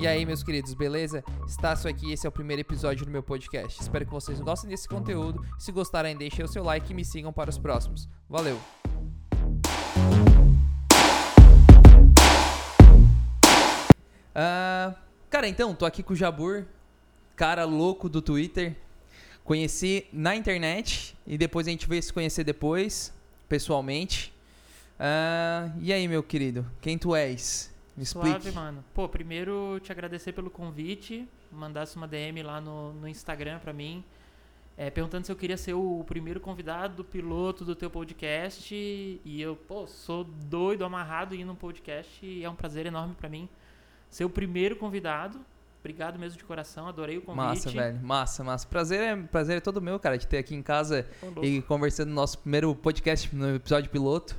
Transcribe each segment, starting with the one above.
E aí, meus queridos, beleza? Estácio aqui, esse é o primeiro episódio do meu podcast. Espero que vocês gostem desse conteúdo. Se gostarem, deixem o seu like e me sigam para os próximos. Valeu! Ah, cara, então, tô aqui com o Jabur, cara louco do Twitter. Conheci na internet e depois a gente veio se conhecer depois, pessoalmente. Ah, e aí, meu querido, quem tu és? Me explique. Suave, mano. Pô, primeiro te agradecer pelo convite. Mandasse uma DM lá no, no Instagram pra mim. é, perguntando se eu queria ser o primeiro convidado, piloto do teu podcast. E eu, pô, sou doido, amarrado em ir num podcast. E é um prazer enorme pra mim ser o primeiro convidado. Obrigado mesmo de coração, adorei o convite. Massa, velho. Massa, massa. Prazer é, prazer é todo meu, cara, de ter aqui em casa e conversando no nosso primeiro podcast no episódio piloto.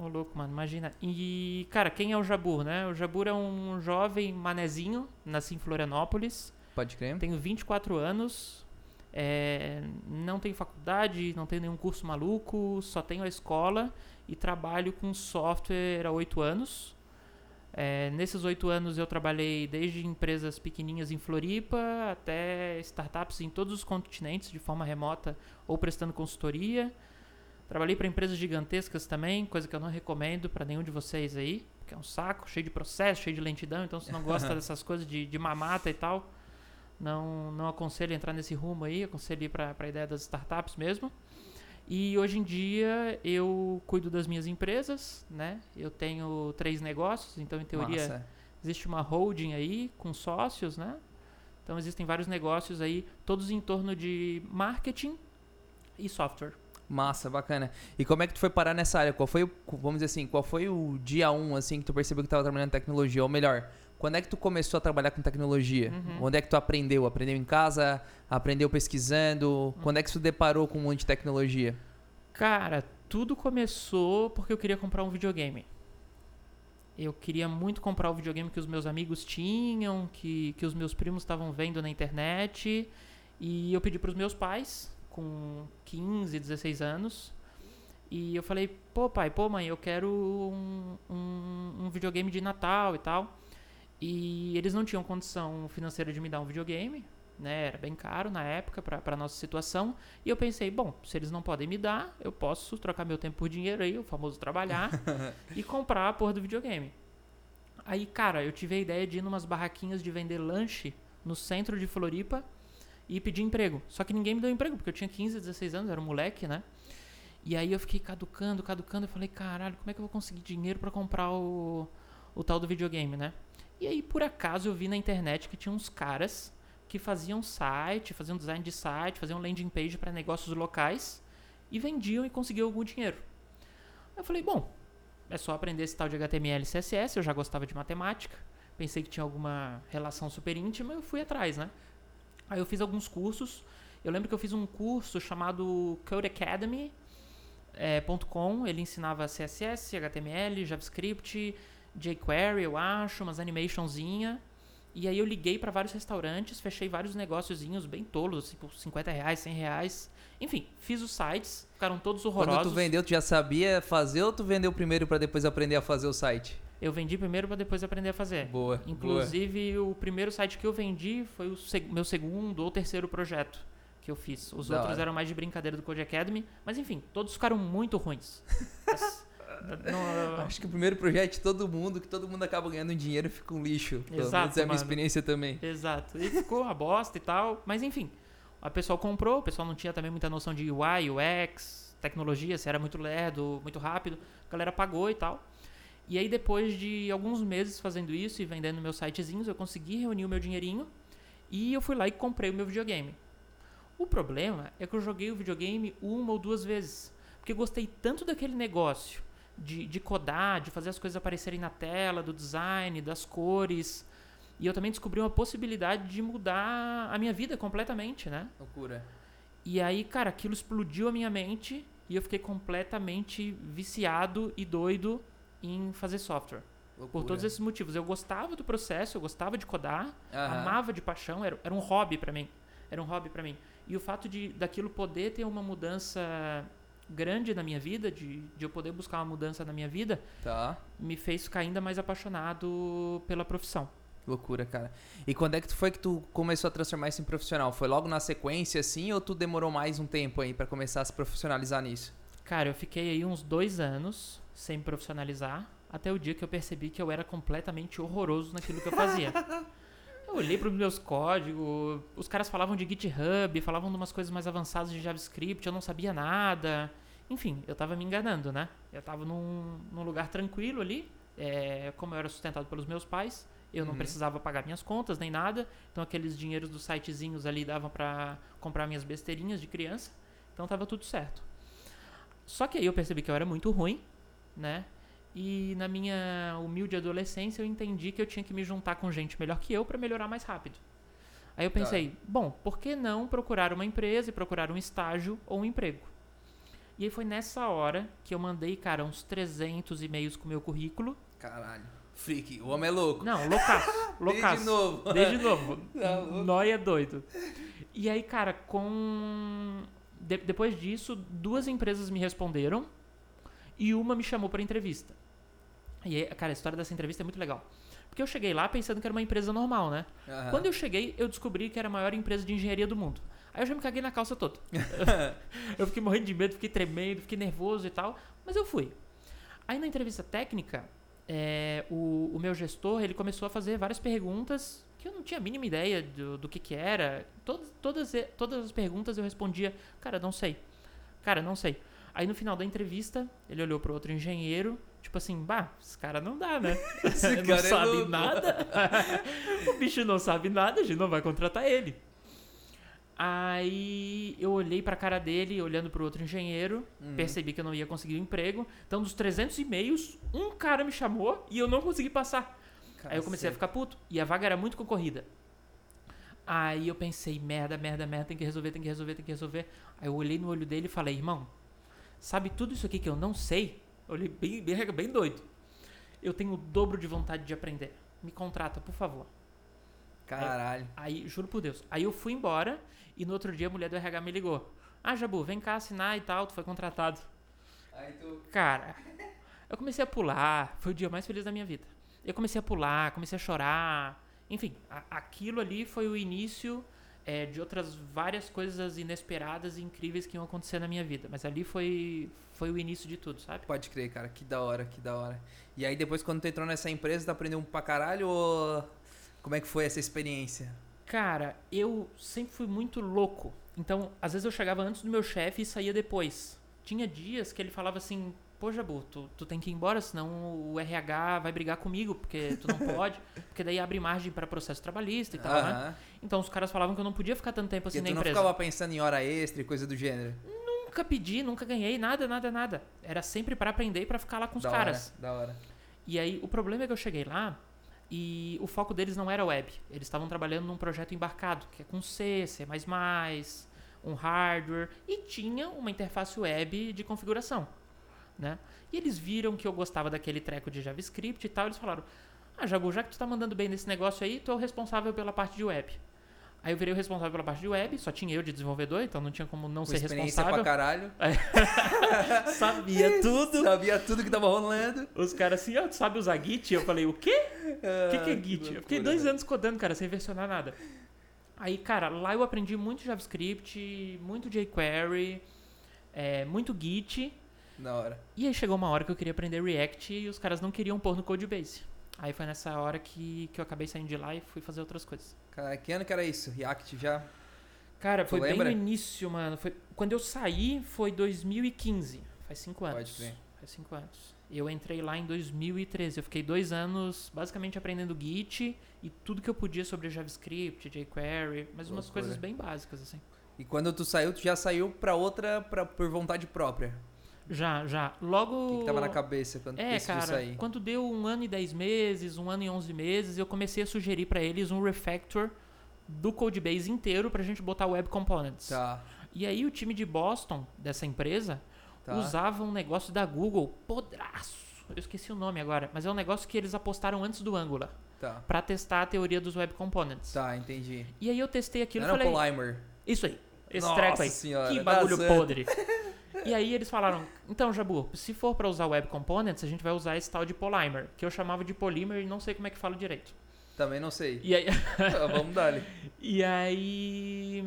Ô, louco, mano, imagina. E, cara, quem é o Jabur, né? O Jabur é um jovem manezinho, nasci em Florianópolis. Pode crer? Tenho 24 anos, é, não tenho faculdade, não tenho nenhum curso maluco, só tenho a escola e trabalho com software há 8 anos. É, nesses 8 anos eu trabalhei desde empresas pequenininhas em Floripa até startups em todos os continentes de forma remota ou prestando consultoria. Trabalhei para empresas gigantescas também, coisa que eu não recomendo para nenhum de vocês aí, porque é um saco, cheio de processo, cheio de lentidão, então se não gosta dessas coisas de, de mamata e tal, não, não aconselho entrar nesse rumo aí, aconselho ir para a ideia das startups mesmo. E hoje em dia eu cuido das minhas empresas, né? Eu tenho três negócios, então em teoria existe uma holding aí com sócios, né? Então existem vários negócios aí, todos em torno de marketing e software. Massa, bacana. E como é que tu foi parar nessa área? Qual foi o, vamos dizer assim, qual foi o dia 1 assim que tu percebeu que tava trabalhando em tecnologia? Ou melhor, quando é que tu começou a trabalhar com tecnologia? Uhum. Onde é que tu aprendeu? Aprendeu em casa? Aprendeu pesquisando? Quando é que tu deparou com um monte de tecnologia? Cara, tudo começou porque eu queria comprar um videogame. Eu queria muito comprar o videogame que os meus amigos tinham, que, que os meus primos estavam vendo na internet. E eu pedi para os meus pais, com 15, 16 anos. E eu falei, pô pai, pô mãe, eu quero um, um, um videogame de Natal e tal. E eles não tinham condição financeira de me dar um videogame, né? Era bem caro na época para nossa situação. E eu pensei, bom, se eles não podem me dar, eu posso trocar meu tempo por dinheiro aí, o famoso trabalhar, e comprar a porra do videogame. Aí, cara, eu tive a ideia de ir numas barraquinhas de vender lanche no centro de Floripa e pedir emprego. Só que ninguém me deu emprego, porque eu tinha 15, 16 anos, era um moleque, né? E aí eu fiquei caducando, caducando, eu falei, caralho, como é que eu vou conseguir dinheiro para comprar o, o tal do videogame, né? E aí, por acaso, eu vi na internet que tinha uns caras que faziam site, faziam design de site, faziam landing page para negócios locais e vendiam e conseguiam algum dinheiro. Aí eu falei, bom, é só aprender esse tal de HTML e CSS, eu já gostava de matemática, pensei que tinha alguma relação super íntima, eu fui atrás, né? Aí eu fiz alguns cursos, eu lembro que eu fiz um curso chamado Code Academy, é, .com, ele ensinava CSS, HTML, JavaScript, jQuery, eu acho, umas animationzinha. E aí eu liguei para vários restaurantes, fechei vários negóciozinhos bem tolos, tipo 50 reais, 100 reais. Enfim, fiz os sites, ficaram todos horrorosos. Quando tu vendeu, tu já sabia fazer ou tu vendeu primeiro para depois aprender a fazer o site? Eu vendi primeiro para depois aprender a fazer. Boa. boa. Inclusive, o primeiro site que eu vendi foi o seg- meu segundo ou terceiro projeto que eu fiz. Os Da outros hora. eram mais de brincadeira do Code Academy, mas enfim, todos ficaram muito ruins. Mas, não- Acho que o primeiro projeto de todo mundo, que todo mundo acaba ganhando dinheiro, fica um lixo. Exato, é a minha experiência também. Exato. E ficou uma bosta e tal. Mas enfim, a pessoa comprou, o pessoal não tinha também muita noção de UI, UX, tecnologia, se era muito lerdo, muito rápido. A galera pagou e tal. E aí, depois de alguns meses fazendo isso e vendendo meus sitezinhos, eu consegui reunir o meu dinheirinho e eu fui lá e comprei o meu videogame. O problema é que eu joguei o videogame uma ou duas vezes. Porque eu gostei tanto daquele negócio de, de codar, de fazer as coisas aparecerem na tela, do design, das cores. E eu também descobri uma possibilidade de mudar a minha vida completamente, né? Loucura. E aí, cara, aquilo explodiu a minha mente e eu fiquei completamente viciado e doido em fazer software. Por todos esses motivos. Eu gostava do processo, eu gostava de codar, Aham. amava de paixão, era, era um hobby pra mim. Era um hobby pra mim. E o fato de daquilo poder ter uma mudança grande na minha vida, de, de eu poder buscar uma mudança na minha vida, Tá. me fez ficar ainda mais apaixonado pela profissão. Loucura, cara. E quando é que foi que tu começou a transformar isso em profissional? Foi logo na sequência, assim, ou tu demorou mais um tempo aí pra começar a se profissionalizar nisso? Cara, eu fiquei aí uns dois anos sem me profissionalizar, até o dia que eu percebi que eu era completamente horroroso naquilo que eu fazia. eu olhei para os meus códigos, os caras falavam de GitHub, falavam de umas coisas mais avançadas de JavaScript, eu não sabia nada. Enfim, eu tava me enganando, né? Eu tava num, num lugar tranquilo ali, é, como eu era sustentado pelos meus pais, eu não Uhum. precisava pagar minhas contas nem nada, então aqueles dinheiros dos sitezinhos ali davam para comprar minhas besteirinhas de criança, então tava tudo certo. Só que aí eu percebi que eu era muito ruim, né? E na minha humilde adolescência eu entendi que eu tinha que me juntar com gente melhor que eu para melhorar mais rápido. Aí eu pensei, bom, por que não procurar uma empresa e procurar um estágio ou um emprego? E aí foi nessa hora que eu mandei, cara, uns 300 e-mails com o meu currículo. Caralho. Freak, o homem é louco. Não, loucaço, Desde loucaço. novo. Desde novo. Tá louco. Nóia doido. E aí, cara, com. de- depois disso, duas empresas me responderam e uma me chamou para entrevista. E cara, a história dessa entrevista é muito legal. Porque eu cheguei lá pensando que era uma empresa normal, né? Aham. Quando eu cheguei, eu descobri que era a maior empresa de engenharia do mundo. Aí eu já me caguei na calça toda. eu fiquei morrendo de medo, fiquei tremendo, fiquei nervoso e tal. Mas eu fui. Aí na entrevista técnica, é, o, o meu gestor ele começou a fazer várias perguntas que eu não tinha a mínima ideia do, do que, que era. Todas, todas, todas as perguntas eu respondia, cara, não sei. Cara, não sei. Aí no final da entrevista, ele olhou pro outro engenheiro, tipo assim, bah, esse cara não dá, né? Esse não cara é sabe louco." nada. o bicho não sabe nada, a gente não vai contratar ele. Aí eu olhei pra cara dele, olhando pro outro engenheiro, Uhum. percebi que eu não ia conseguir o emprego. Então, dos 300 e-mails, um cara me chamou e eu não consegui passar. Aí eu comecei a Cacete. ficar puto. E a vaga era muito concorrida. Aí eu pensei, merda, merda, merda, tem que resolver, tem que resolver, tem que resolver. Aí eu olhei no olho dele e falei, irmão, sabe tudo isso aqui que eu não sei? Eu olhei bem, bem, bem doido. Eu tenho o dobro de vontade de aprender. Me contrata, por favor. Caralho. Aí, juro por Deus. Aí eu fui embora e no outro dia a mulher do RH me ligou. Ah, Jabu, vem cá assinar e tal, tu foi contratado. Aí tu. Cara, eu comecei a pular, foi o dia mais feliz da minha vida. Eu comecei a pular, comecei a chorar. Enfim, a- aquilo ali foi o início é, de outras várias coisas inesperadas e incríveis que iam acontecer na minha vida. Mas ali foi, foi o início de tudo, sabe? Pode crer, cara. Que da hora, que da hora. E aí depois quando tu entrou nessa empresa, tu aprendeu um pra caralho ou. Como é que foi essa experiência? Cara, eu sempre fui muito louco. Então, às vezes eu chegava antes do meu chefe e saía depois. Tinha dias que ele falava assim: Pô, Jabu, tu, tu tem que ir embora, senão o RH vai brigar comigo, porque tu não pode. porque daí abre margem para processo trabalhista e tal, né? Então os caras falavam que eu não podia ficar tanto tempo assim tu na não empresa. ficava pensando em hora extra e coisa do gênero. Nunca pedi, nunca ganhei nada, nada, nada. Era sempre para aprender e pra ficar lá com os da caras. hora, da hora. E aí, o problema é que eu cheguei lá e o foco deles não era web. Eles estavam trabalhando num projeto embarcado, que é com C, C++, um hardware, e tinha uma interface web de configuração, né? E eles viram que eu gostava daquele treco de JavaScript e tal, eles falaram, ah, Jabu, já que tu tá mandando bem nesse negócio aí, tu é o responsável pela parte de web. Aí eu virei o responsável pela parte de web, só tinha eu de desenvolvedor, então não tinha como não Com ser experiência responsável. pra caralho. Sabia tudo. Sabia tudo que tava rolando. Os caras assim, ó, tu sabe usar Git? Eu falei, o quê? O que, que é Ah, Git? eu loucura, fiquei dois velho. anos codando, cara, sem versionar nada. Aí, cara, lá eu aprendi muito JavaScript, muito jQuery, é, muito Git. Da hora. E aí chegou uma hora que eu queria aprender React e os caras não queriam pôr no Codebase. Aí foi nessa hora que, que eu acabei saindo de lá e fui fazer outras coisas. Cara, que ano que era isso? React já? Cara, Tu foi bem lembra? no início, mano. Foi, quando eu saí foi 2015. Faz cinco anos. Pode crer. Faz cinco anos. Eu entrei lá em 2013. Eu fiquei dois anos basicamente aprendendo Git e tudo que eu podia sobre JavaScript, jQuery, mas umas Loucura. coisas bem básicas, assim. E quando tu saiu, tu já saiu pra outra pra, por vontade própria. Já, já. Logo. O que, que tava na cabeça quando É, cara, sair? quando deu um ano e dez meses, um ano e onze meses, eu comecei a sugerir pra eles um refactor do Codebase inteiro pra gente botar Web Components. Tá, E aí o time de Boston, dessa empresa, tá. usava um negócio da Google, podraço. Eu esqueci o nome agora, mas é um negócio que eles apostaram antes do Angular Tá, pra testar a teoria dos Web Components. tá, entendi. E aí eu testei aquilo Não e era o Polymer. isso aí, esse Nossa treco aí. senhora, que tá bagulho podre. e aí eles falaram, então Jabu, se for pra usar Web Components, a gente vai usar esse tal de Polymer, que eu chamava de Polymer e não sei como é que fala direito. Também não sei. E aí, Ah, Vamos dar ali. e aí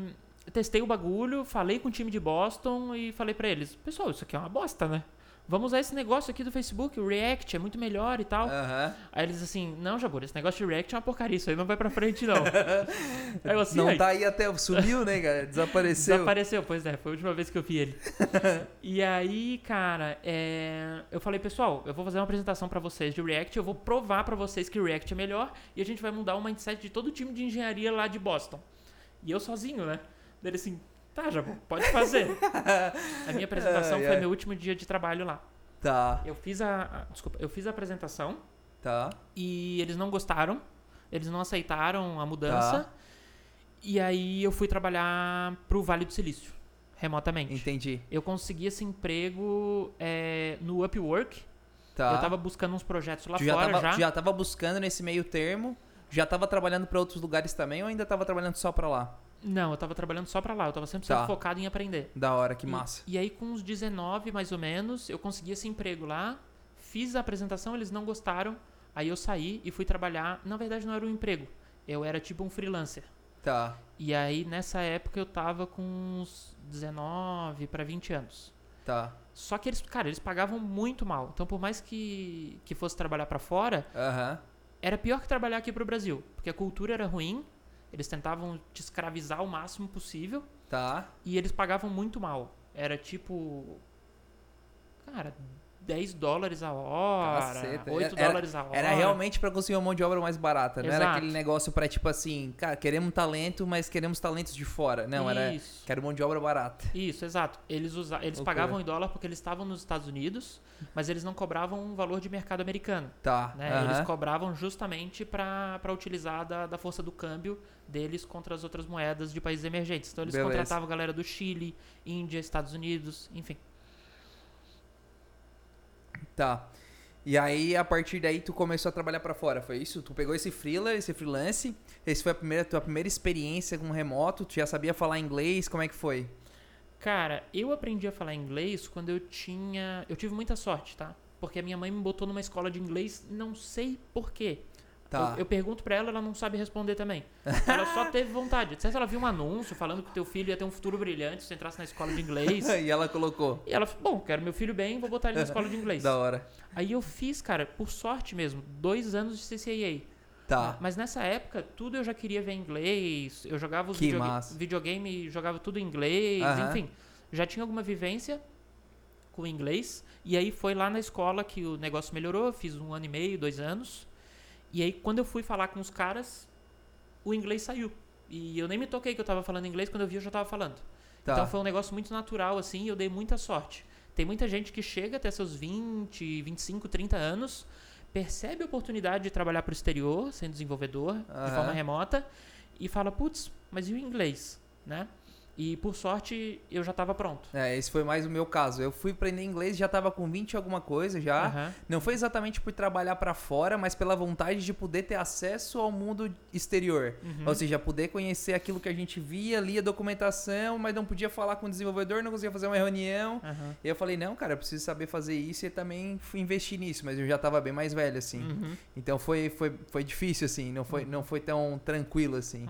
testei o bagulho, falei com o time de Boston e falei pra eles, pessoal, isso aqui é uma bosta, né? Vamos usar esse negócio aqui do Facebook, o React, é muito melhor e tal. Aham. Aí eles assim, não, Jabur, esse negócio de React é uma porcaria, isso aí não vai pra frente, não. aí eu assim, Não "Ai, tá aí até. Sumiu, né, cara? Desapareceu. Desapareceu, pois é, foi a última vez que eu vi ele. e aí, cara, é, eu falei, pessoal, eu vou fazer uma apresentação pra vocês de React, eu vou provar pra vocês que React é melhor e a gente vai mudar o mindset de todo o time de engenharia lá de Boston. E eu sozinho, né? Dele assim, tá, já pode fazer. a minha apresentação Ai, foi ai. meu último dia de trabalho lá. Tá, Eu fiz a, desculpa, eu fiz a apresentação tá. e eles não gostaram, eles não aceitaram a mudança. Tá. E aí eu fui trabalhar pro Vale do Silício, remotamente. Entendi. Eu consegui esse emprego é, no Upwork. Tá. Eu tava buscando uns projetos lá tu já fora tava, já. já tava buscando nesse meio termo? Já tava trabalhando pra outros lugares também ou ainda tava trabalhando só pra lá? Não, eu tava trabalhando só pra lá. Eu tava sempre Tá. focado em aprender. Da hora, que E- massa. E, aí, com uns 19 mais ou menos, eu consegui esse emprego lá. Fiz a apresentação, eles não gostaram. Aí eu saí e fui trabalhar. Na verdade, não era um emprego. Eu era tipo um freelancer. Tá. E aí, nessa época, eu tava com uns 19 pra 20 anos. Tá. Só que eles, cara, eles pagavam muito mal. Então, por mais que, que fosse trabalhar pra fora, Aham. era pior que trabalhar aqui pro Brasil. Porque a cultura era ruim, eles tentavam te escravizar o máximo possível Tá. e eles pagavam muito mal. Era tipo. Cara, 10 dólares a hora, Caceta. 8 Era- dólares a hora. Era realmente pra conseguir uma mão de obra mais barata. Não era Exato. aquele negócio pra, tipo assim, cara, queremos talento, mas queremos talentos de fora. Não, era. Isso. Quero mão de obra barata. Isso, exato. Eles, usa... eles Loucura. pagavam em dólar porque eles estavam nos Estados Unidos, mas eles não cobravam um valor de mercado americano. Tá. né? aham. Eles cobravam justamente para utilizar da, da força do câmbio deles contra as outras moedas de países emergentes. Então eles Beleza. contratavam galera do Chile, Índia, Estados Unidos, enfim. Tá. E aí, a partir daí, tu começou a trabalhar pra fora, foi isso? Tu pegou esse freela, esse freelance, esse foi a primeira, tua primeira experiência com remoto, tu já sabia falar inglês, como é que foi? Cara, eu aprendi a falar inglês quando eu tinha. Eu tive muita sorte, tá? Porque a minha mãe me botou numa escola de inglês, não sei porquê. Tá. Eu, eu pergunto pra ela, ela não sabe responder também. Ela só teve vontade. Certo, ela viu um anúncio falando que o teu filho ia ter um futuro brilhante se você entrasse na escola de inglês. e ela colocou. E ela falou, bom, quero meu filho bem, vou botar ele na escola de inglês. Da hora. Aí eu fiz, cara, por sorte mesmo, dois anos de CCAA. Tá. Mas nessa época, tudo eu já queria ver em inglês. Eu jogava os Que videoga- massa. videogame, jogava tudo em inglês, enfim. Já tinha alguma vivência com inglês. E aí foi lá na escola que o negócio melhorou. Fiz um ano e meio, dois anos. E aí, quando eu fui falar com os caras, o inglês saiu. E eu nem me toquei que eu tava falando inglês, quando eu vi eu já tava falando. Tá. Então foi um negócio muito natural, assim, e eu dei muita sorte. Tem muita gente que chega até seus 20, 25, 30 anos, percebe a oportunidade de trabalhar para o exterior, sendo desenvolvedor, de Aham. forma remota, e fala, putz, mas e o inglês, né? E por sorte, eu já estava pronto. É, esse foi mais o meu caso. Eu fui aprender inglês, já tava com 20 e alguma coisa já. Aham. Não foi exatamente por trabalhar pra fora, mas pela vontade de poder ter acesso ao mundo exterior. Uhum. Ou seja, poder conhecer aquilo que a gente via, lia documentação, mas não podia falar com o desenvolvedor, não conseguia fazer uma reunião. Aham. E eu falei, não, cara, eu preciso saber fazer isso e também fui investir nisso, mas eu já tava bem mais velho, assim. Uhum. Então foi, foi, foi difícil, assim, não foi, não foi tão tranquilo, assim.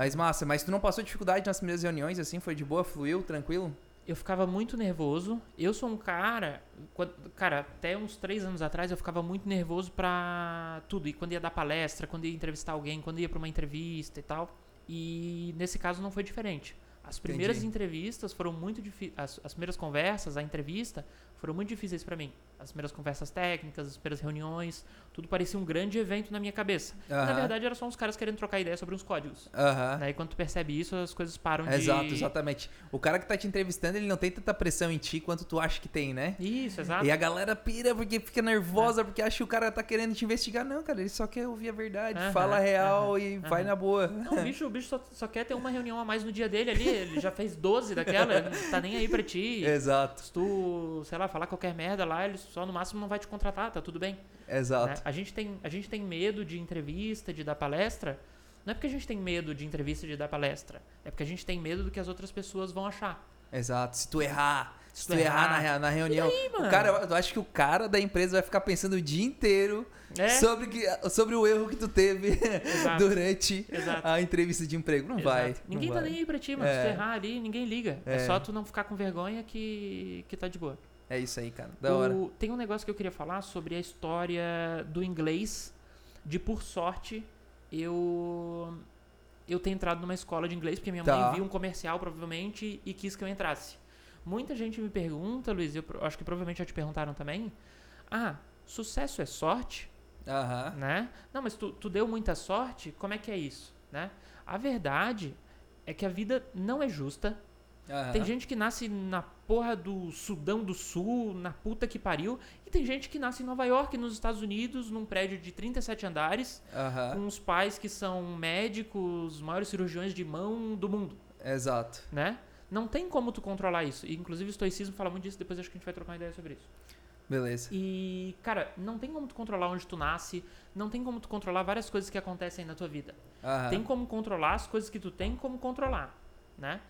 Mas massa, mas tu não passou dificuldade nas primeiras reuniões, assim? Foi de boa, fluiu, tranquilo? Eu ficava muito nervoso. Eu sou um cara. quando- Cara, até uns três anos atrás eu ficava muito nervoso pra tudo. E quando ia dar palestra, quando ia entrevistar alguém, quando ia pra uma entrevista e tal. E nesse caso não foi diferente. As primeiras Entendi. entrevistas foram muito difíceis. As, as primeiras conversas, a entrevista, foram muito difíceis pra mim. As primeiras conversas técnicas, as primeiras reuniões, tudo parecia um grande evento na minha cabeça. Na verdade, era só uns caras querendo trocar ideia sobre uns códigos. Aham. Daí quando tu percebe isso, as coisas param de. Exato, exatamente. O cara que tá te entrevistando, ele não tem tanta pressão em ti quanto tu acha que tem, né? Isso, exato. E a galera pira porque fica nervosa, porque acha que o cara tá querendo te investigar. Não, cara, ele só quer ouvir a verdade, fala a real e vai na boa. Não, o bicho, o bicho só, só quer ter uma reunião a mais no dia dele ali. Ele já fez 12 daquela, tá nem aí pra ti. Exato, Se tu, sei lá, falar qualquer merda lá, ele só no máximo não vai te contratar, tá tudo bem. né? exato. A, gente tem, a gente tem medo de entrevista, de dar palestra. Não é porque a gente tem medo de entrevista, de dar palestra. É porque a gente tem medo do que as outras pessoas vão achar. Exato. Se tu errar, Se tu errar na, rea- na reunião. mano? o cara, eu acho que o cara da empresa vai ficar pensando o dia inteiro É. sobre, que- sobre o erro que tu teve Exato. durante Exato. a entrevista de emprego. Não vai. Exato. não Ninguém tá vai. nem aí pra ti, mano. Se É. tu errar ali, ninguém liga. É. É. só tu não ficar com vergonha que, que tá de boa. É isso aí, cara. Da hora. O- tem um negócio que eu queria falar sobre a história do inglês. De por sorte, eu. Eu ter entrado numa escola de inglês, porque minha Tá. mãe viu um comercial, provavelmente, e quis que eu entrasse. Muita gente me pergunta, Luiz, eu acho que provavelmente já te perguntaram também. Ah, sucesso é sorte? Aham. né? Não, mas tu, tu deu muita sorte, como é que é isso, né? A verdade é que a vida não é justa. Aham. Tem gente que nasce na porra do Sudão do Sul, na puta que pariu, e tem gente que nasce em Nova York, nos Estados Unidos, num prédio de 37 andares, Aham. com os pais que são médicos, os maiores cirurgiões de mão do mundo, Exato. né? Não tem como tu controlar isso. E, inclusive o estoicismo fala muito disso, depois acho que a gente vai trocar uma ideia sobre isso. Beleza. E, cara, não tem como tu controlar onde tu nasce, não tem como tu controlar várias coisas que acontecem na tua vida. Aham. Tem como controlar as coisas que tu tem, como controlar, né?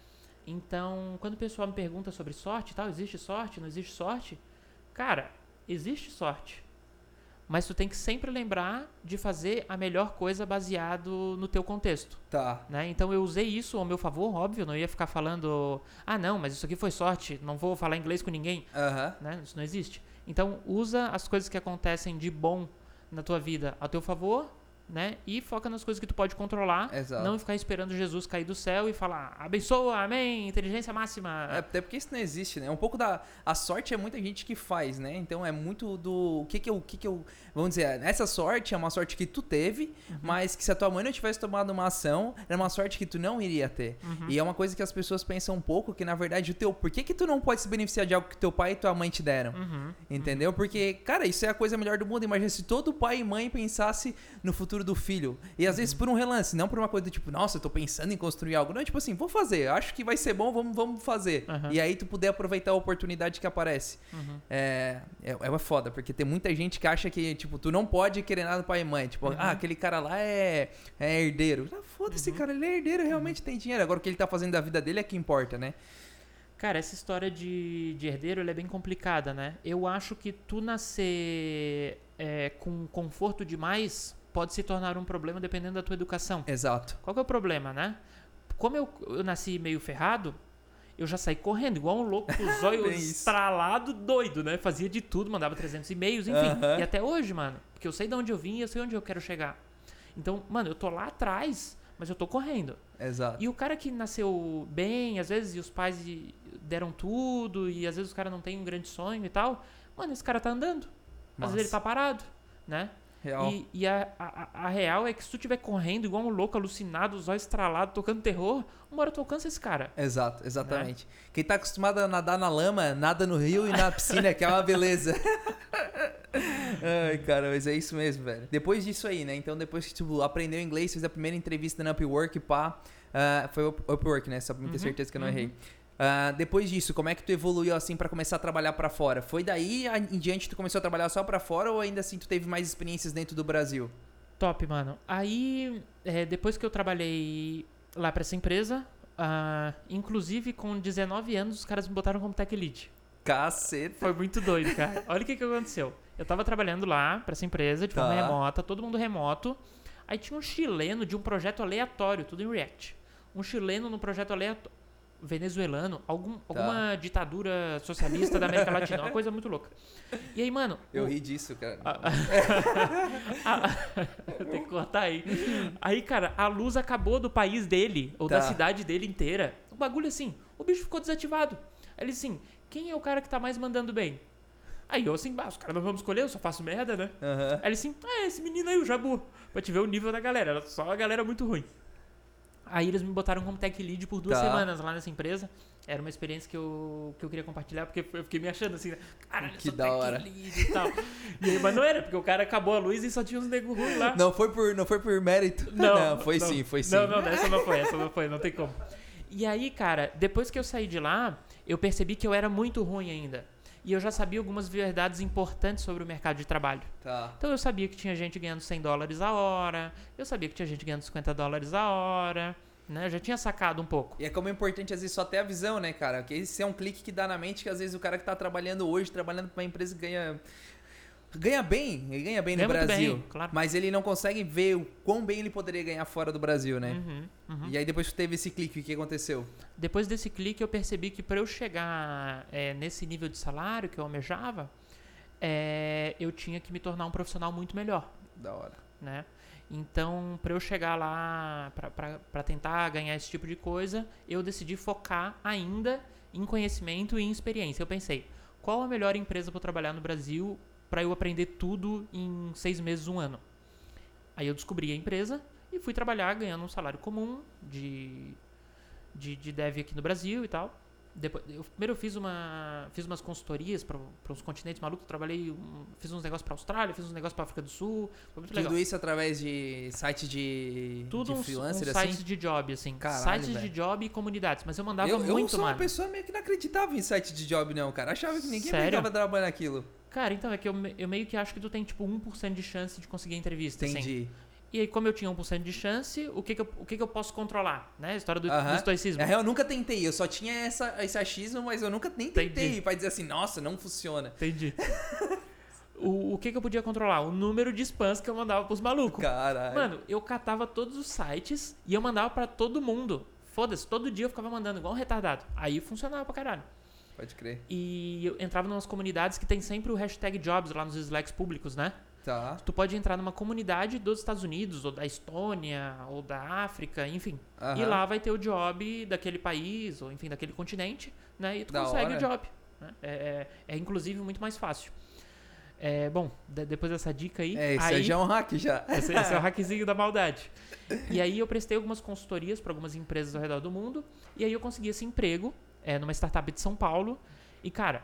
Então, quando o pessoal me pergunta sobre sorte e tal, existe sorte, não existe sorte? Cara, existe sorte. Mas tu tem que sempre lembrar de fazer a melhor coisa baseado no teu contexto, Tá. né? Então eu usei isso ao meu favor, óbvio, não ia ficar falando, ah, não, mas isso aqui foi sorte, não vou falar inglês com ninguém Aham. né? Isso não existe. Então, usa as coisas que acontecem de bom na tua vida a teu favor, né? E foca nas coisas que tu pode controlar, Exato. não ficar esperando Jesus cair do céu e falar: "Abençoa, amém, inteligência máxima". É, até porque isso não existe, né? Um pouco da. A sorte é muita gente que faz, né? Então é muito do. O que que eu. O que que eu vamos dizer, essa sorte é uma sorte que tu teve, Uhum. mas que se a tua mãe não tivesse tomado uma ação, era uma sorte que tu não iria ter. Uhum. E é uma coisa que as pessoas pensam um pouco, que na verdade o teu. Por que que tu não pode se beneficiar de algo que teu pai e tua mãe te deram? Uhum. Entendeu? Porque, cara, isso é a coisa melhor do mundo. Imagina se todo pai e mãe pensasse no futuro do filho. E às Uhum. vezes por um relance, não por uma coisa do tipo, nossa, eu tô pensando em construir algo. Não, tipo assim, vou fazer, acho que vai ser bom, vamos, vamos fazer. Aham. E aí tu puder aproveitar a oportunidade que aparece. Uhum. É, é, é uma foda, porque tem muita gente que acha que, tipo, tu não pode querer nada do pai e mãe. Tipo, Uhum. ah, aquele cara lá é, é herdeiro. Ah, foda-se, cara, ele é herdeiro, realmente tem dinheiro. Agora o que ele tá fazendo da vida dele é que importa, né? Cara, essa história de, de herdeiro ela é bem complicada, né? Eu acho que tu nascer é, com conforto demais pode se tornar um problema dependendo da tua educação. Exato. Qual que é o problema, né? Como eu, eu nasci meio ferrado, eu já saí correndo, igual um louco, com os olhos estralados, doido, né? Fazia de tudo, mandava 300 e-mails, enfim. Aham. E até hoje, mano. Porque eu sei de onde eu vim e eu sei onde eu quero chegar. Então, mano, eu tô lá atrás, mas eu tô correndo. Exato. E o cara que nasceu bem, às vezes, e os pais deram tudo, e às vezes o cara não tem um grande sonho e tal, mano, esse cara tá andando. Às vezes ele tá parado, né? Real. E, e a, a, a real é que se tu estiver correndo igual um louco, alucinado, os olhos estralados, tocando terror, uma hora tu alcança esse cara. Exato, Né? exatamente. Quem tá acostumado a nadar na lama, nada no rio e na piscina, que é uma beleza. Ai, cara, mas é isso mesmo, velho. Depois disso aí, né? Então, depois que tu aprendeu inglês, fez a primeira entrevista na Upwork, pá. ah, foi Up- Upwork, né? Só pra me ter Uhum, certeza que eu não uhum. errei. Ah, depois disso, como é que tu evoluiu assim pra começar a trabalhar pra fora? Foi daí em diante tu começou a trabalhar só pra fora ou ainda assim tu teve mais experiências dentro do Brasil? Top, mano. Aí, é, depois que eu trabalhei lá pra essa empresa, ah, inclusive com 19 anos, os caras me botaram como tech lead. Caceta. Foi muito doido, cara. Olha o que, que aconteceu. Eu tava trabalhando lá pra essa empresa de forma Tá. remota, todo mundo remoto. Aí tinha um chileno de um projeto aleatório, tudo em React. Um chileno no projeto aleatório. Venezuelano, algum, Tá. alguma ditadura socialista da América Latina, uma coisa muito louca. E aí, mano. Eu o- ri disso, cara. Tem que cortar aí. Aí, cara, a luz acabou do país dele, ou da Tá. cidade dele inteira. Um bagulho assim. O bicho ficou desativado. Aí ele assim, quem é o cara que tá mais mandando bem? Aí eu assim, ah, os caras não vamos escolher, eu só faço merda, né? Aham. Aí ele assim, ah, esse menino aí, o Jabu. Pra te ver o nível da galera, era só a galera muito ruim. Aí eles me botaram como tech lead por duas Tá. semanas lá nessa empresa. Era uma experiência que eu, que eu queria compartilhar, porque eu fiquei me achando assim, né? caralho, eu Que sou da tech hora. lead e tal. E aí, mas não era, porque o cara acabou a luz e só tinha uns negros ruins lá. Não foi por, não foi por mérito. foi não. sim, foi sim. Não, não, essa não foi, essa não foi, não tem como. E aí, cara, depois que eu saí de lá, eu percebi que eu era muito ruim ainda. E eu já sabia algumas verdades importantes sobre o mercado de trabalho. Tá. Então eu sabia que tinha gente ganhando 100 dólares a hora, eu sabia que tinha gente ganhando 50 dólares a hora, né? Eu já tinha sacado um pouco. E é como é importante, às vezes, só ter a visão, né, cara? Porque esse é um clique que dá na mente que, às vezes, o cara que tá trabalhando hoje, trabalhando pra uma empresa que ganha. Ganha bem, ele ganha bem Ganha no Brasil. bem, claro. Mas ele não consegue ver o quão bem ele poderia ganhar fora do Brasil, né? Uhum, uhum. E aí depois que teve esse clique, o que aconteceu? Depois desse clique, eu percebi que para eu chegar é, nesse nível de salário que eu almejava, é, eu tinha que me tornar um profissional muito melhor, Da hora. né? Então, para eu chegar lá, para tentar ganhar esse tipo de coisa, eu decidi focar ainda em conhecimento e em experiência. Eu pensei, qual a melhor empresa para trabalhar no Brasil para eu aprender tudo em seis meses, um ano? Aí eu descobri a empresa e fui trabalhar ganhando um salário comum de, de, de dev aqui no Brasil e tal. Depois, eu, primeiro eu fiz, uma, fiz umas consultorias para uns continentes malucos. Trabalhei, um- fiz uns negócios para Austrália, fiz uns negócios para África do Sul. Muito legal. Tudo isso através de site de, Tudo de freelancer, uns assim? sites de job, assim. Caralho, sites de velho. job e comunidades. Mas eu mandava Eu, eu muito, sou uma mano. pessoa meio que não acreditava em site de job, não, cara. Achava que ninguém Sério? aguentava trabalhar naquilo. Cara, então é que eu, eu meio que acho que tu tem, tipo, 1% de chance de conseguir entrevista, assim. Entendi. E aí, como eu tinha 1% de chance, o que que eu, o que que eu posso controlar? Né? A história do, do Aham. estoicismo. Na real, eu nunca tentei. Eu só tinha essa, esse achismo, mas eu nunca nem tentei Entendi. pra dizer assim, nossa, não funciona. Entendi. o, o que que eu podia controlar? O número de spams que eu mandava pros malucos. Caralho. Mano, eu catava todos os sites e eu mandava pra todo mundo. Foda-se, todo dia eu ficava mandando igual um retardado. Aí funcionava pra caralho. Pode crer. E eu entrava em umas comunidades que tem sempre o hashtag jobs lá nos slacks públicos, né? Tá. Tu pode entrar numa comunidade dos Estados Unidos, ou da Estônia, ou da África, enfim. E Aham. lá vai ter o job daquele país, ou enfim, daquele continente, né? E tu Da consegue hora. o job. né? É, é, é, inclusive muito mais fácil. É, bom, de- depois dessa dica aí. É, isso aí aí já é um hack já. esse, esse é o hackzinho da maldade. E aí eu prestei algumas consultorias para algumas empresas ao redor do mundo. E aí eu consegui esse emprego é, numa startup de São Paulo. E, cara,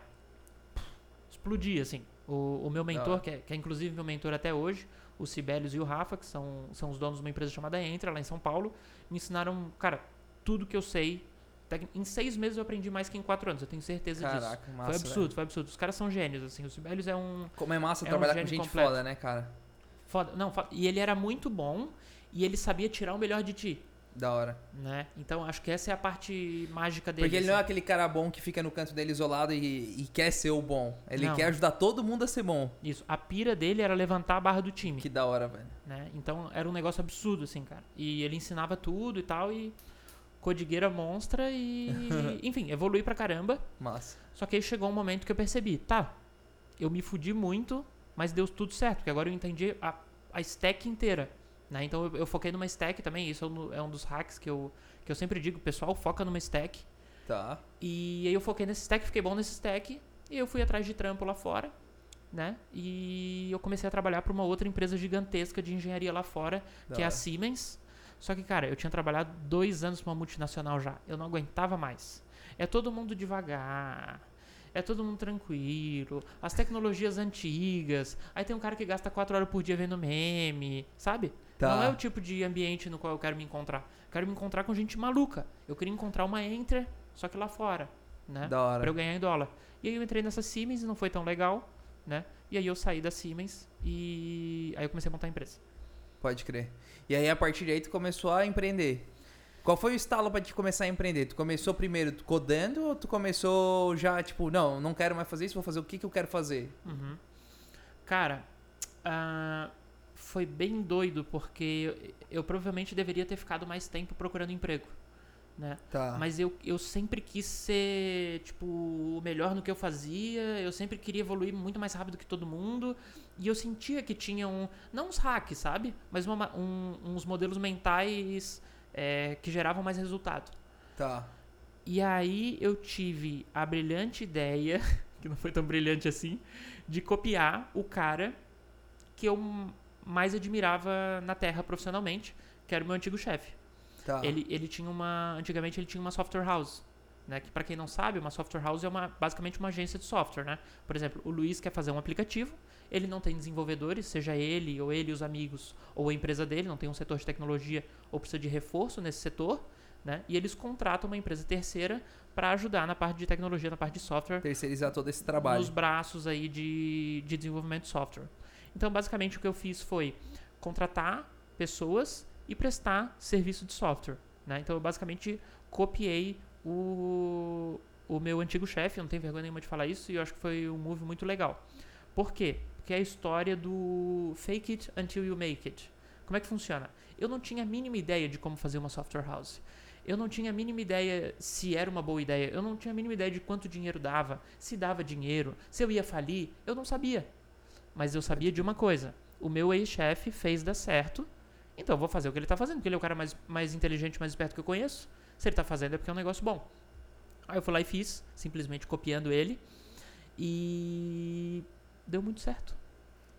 explodi, assim. O, o meu mentor, que é, que é inclusive meu mentor até hoje, o Sibelius e o Rafa, que são, são os donos de uma empresa chamada Entra, lá em São Paulo, me ensinaram, cara, tudo que eu sei. Em seis meses eu aprendi mais que em quatro anos, eu tenho certeza disso. Caraca, massa. Foi absurdo, velho. foi absurdo. Os caras são gênios, assim. O Sibelius é um, Como é massa É um trabalhar com gênio gente completo. foda, né, cara? Foda. Não, foda. E ele era muito bom e ele sabia tirar o melhor de ti, Da hora. né? Então acho que essa é a parte mágica dele. Porque ele não é assim. aquele cara bom que fica no canto dele isolado e, e quer ser o bom. Ele Não. quer ajudar todo mundo a ser bom. Isso. A pira dele era levantar a barra do time, Que da hora, velho. né? Então era um negócio absurdo, assim, cara. E ele ensinava tudo e tal e codigueira monstra e... enfim, evolui pra caramba. Massa. Só que aí chegou um momento que eu percebi, tá, eu me fudi muito, mas deu tudo certo, porque agora eu entendi a, a stack inteira. Né? Então eu, eu foquei numa stack também, isso é um, é dos hacks que eu, que eu sempre digo, pessoal foca numa stack. Tá. E aí eu foquei nesse stack, fiquei bom nesse stack, e eu fui atrás de trampo lá fora, né? E eu comecei a trabalhar para uma outra empresa gigantesca de engenharia lá fora, Da que é a. Siemens. Só que, cara, eu tinha trabalhado dois anos pra uma multinacional já. Eu não aguentava mais. É todo mundo devagar. É todo mundo tranquilo. As tecnologias antigas. Aí tem um cara que gasta quatro horas por dia vendo meme, sabe? Tá. Não é o tipo de ambiente no qual eu quero me encontrar. Quero me encontrar com gente maluca. Eu queria encontrar uma Enter, só que lá fora, né? Da hora. Pra eu ganhar em dólar. E aí eu entrei nessa Siemens e não foi tão legal, né? E aí eu saí da Siemens e aí eu comecei a montar a empresa. Pode crer. E aí, a partir daí, tu começou a empreender. Qual foi o estalo pra te começar a empreender? Tu começou primeiro codando ou tu começou já, tipo, não, não quero mais fazer isso, vou fazer o que, que eu quero fazer? Uhum. Cara, ah, foi bem doido porque eu, eu provavelmente deveria ter ficado mais tempo procurando emprego, né? Tá. Mas eu, eu sempre quis ser, tipo, o melhor no que eu fazia, eu sempre queria evoluir muito mais rápido que todo mundo, e eu sentia que tinha um, não uns hacks, sabe? Mas uma ma- um- uns modelos mentais é, que geravam mais resultado. Tá. E aí eu tive a brilhante ideia, que não foi tão brilhante assim, de copiar o cara que eu mais admirava na Terra profissionalmente, que era o meu antigo chefe. Tá. Ele, ele tinha uma. Antigamente ele tinha uma software house. Né? Que para quem não sabe, uma software house é uma, basicamente uma agência de software. Né? Por exemplo, o Luiz quer fazer um aplicativo, ele não tem desenvolvedores, seja ele ou ele os amigos, ou a empresa dele, não tem um setor de tecnologia ou precisa de reforço nesse setor. Né? E eles contratam uma empresa terceira para ajudar na parte de tecnologia, na parte de software, Terceirizar todo esse trabalho. nos braços aí de, de desenvolvimento de software. Então, basicamente, o que eu fiz foi contratar pessoas e prestar serviço de software. Né? Então eu basicamente copiei o, o meu antigo chefe, não tenho vergonha nenhuma de falar isso, e eu acho que foi um move muito legal. Por quê? Porque é a história do fake it until you make it. Como é que funciona? Eu não tinha a mínima ideia de como fazer uma software house. Eu não tinha a mínima ideia se era uma boa ideia. Eu não tinha a mínima ideia de quanto dinheiro dava, se dava dinheiro, se eu ia falir. Eu não sabia. Mas eu sabia de uma coisa: o meu ex-chefe fez dar certo, então eu vou fazer o que ele está fazendo, porque ele é o cara mais, mais inteligente, mais esperto que eu conheço. Se ele está fazendo é porque é um negócio bom. Aí eu fui lá e fiz, simplesmente copiando ele. E deu muito certo.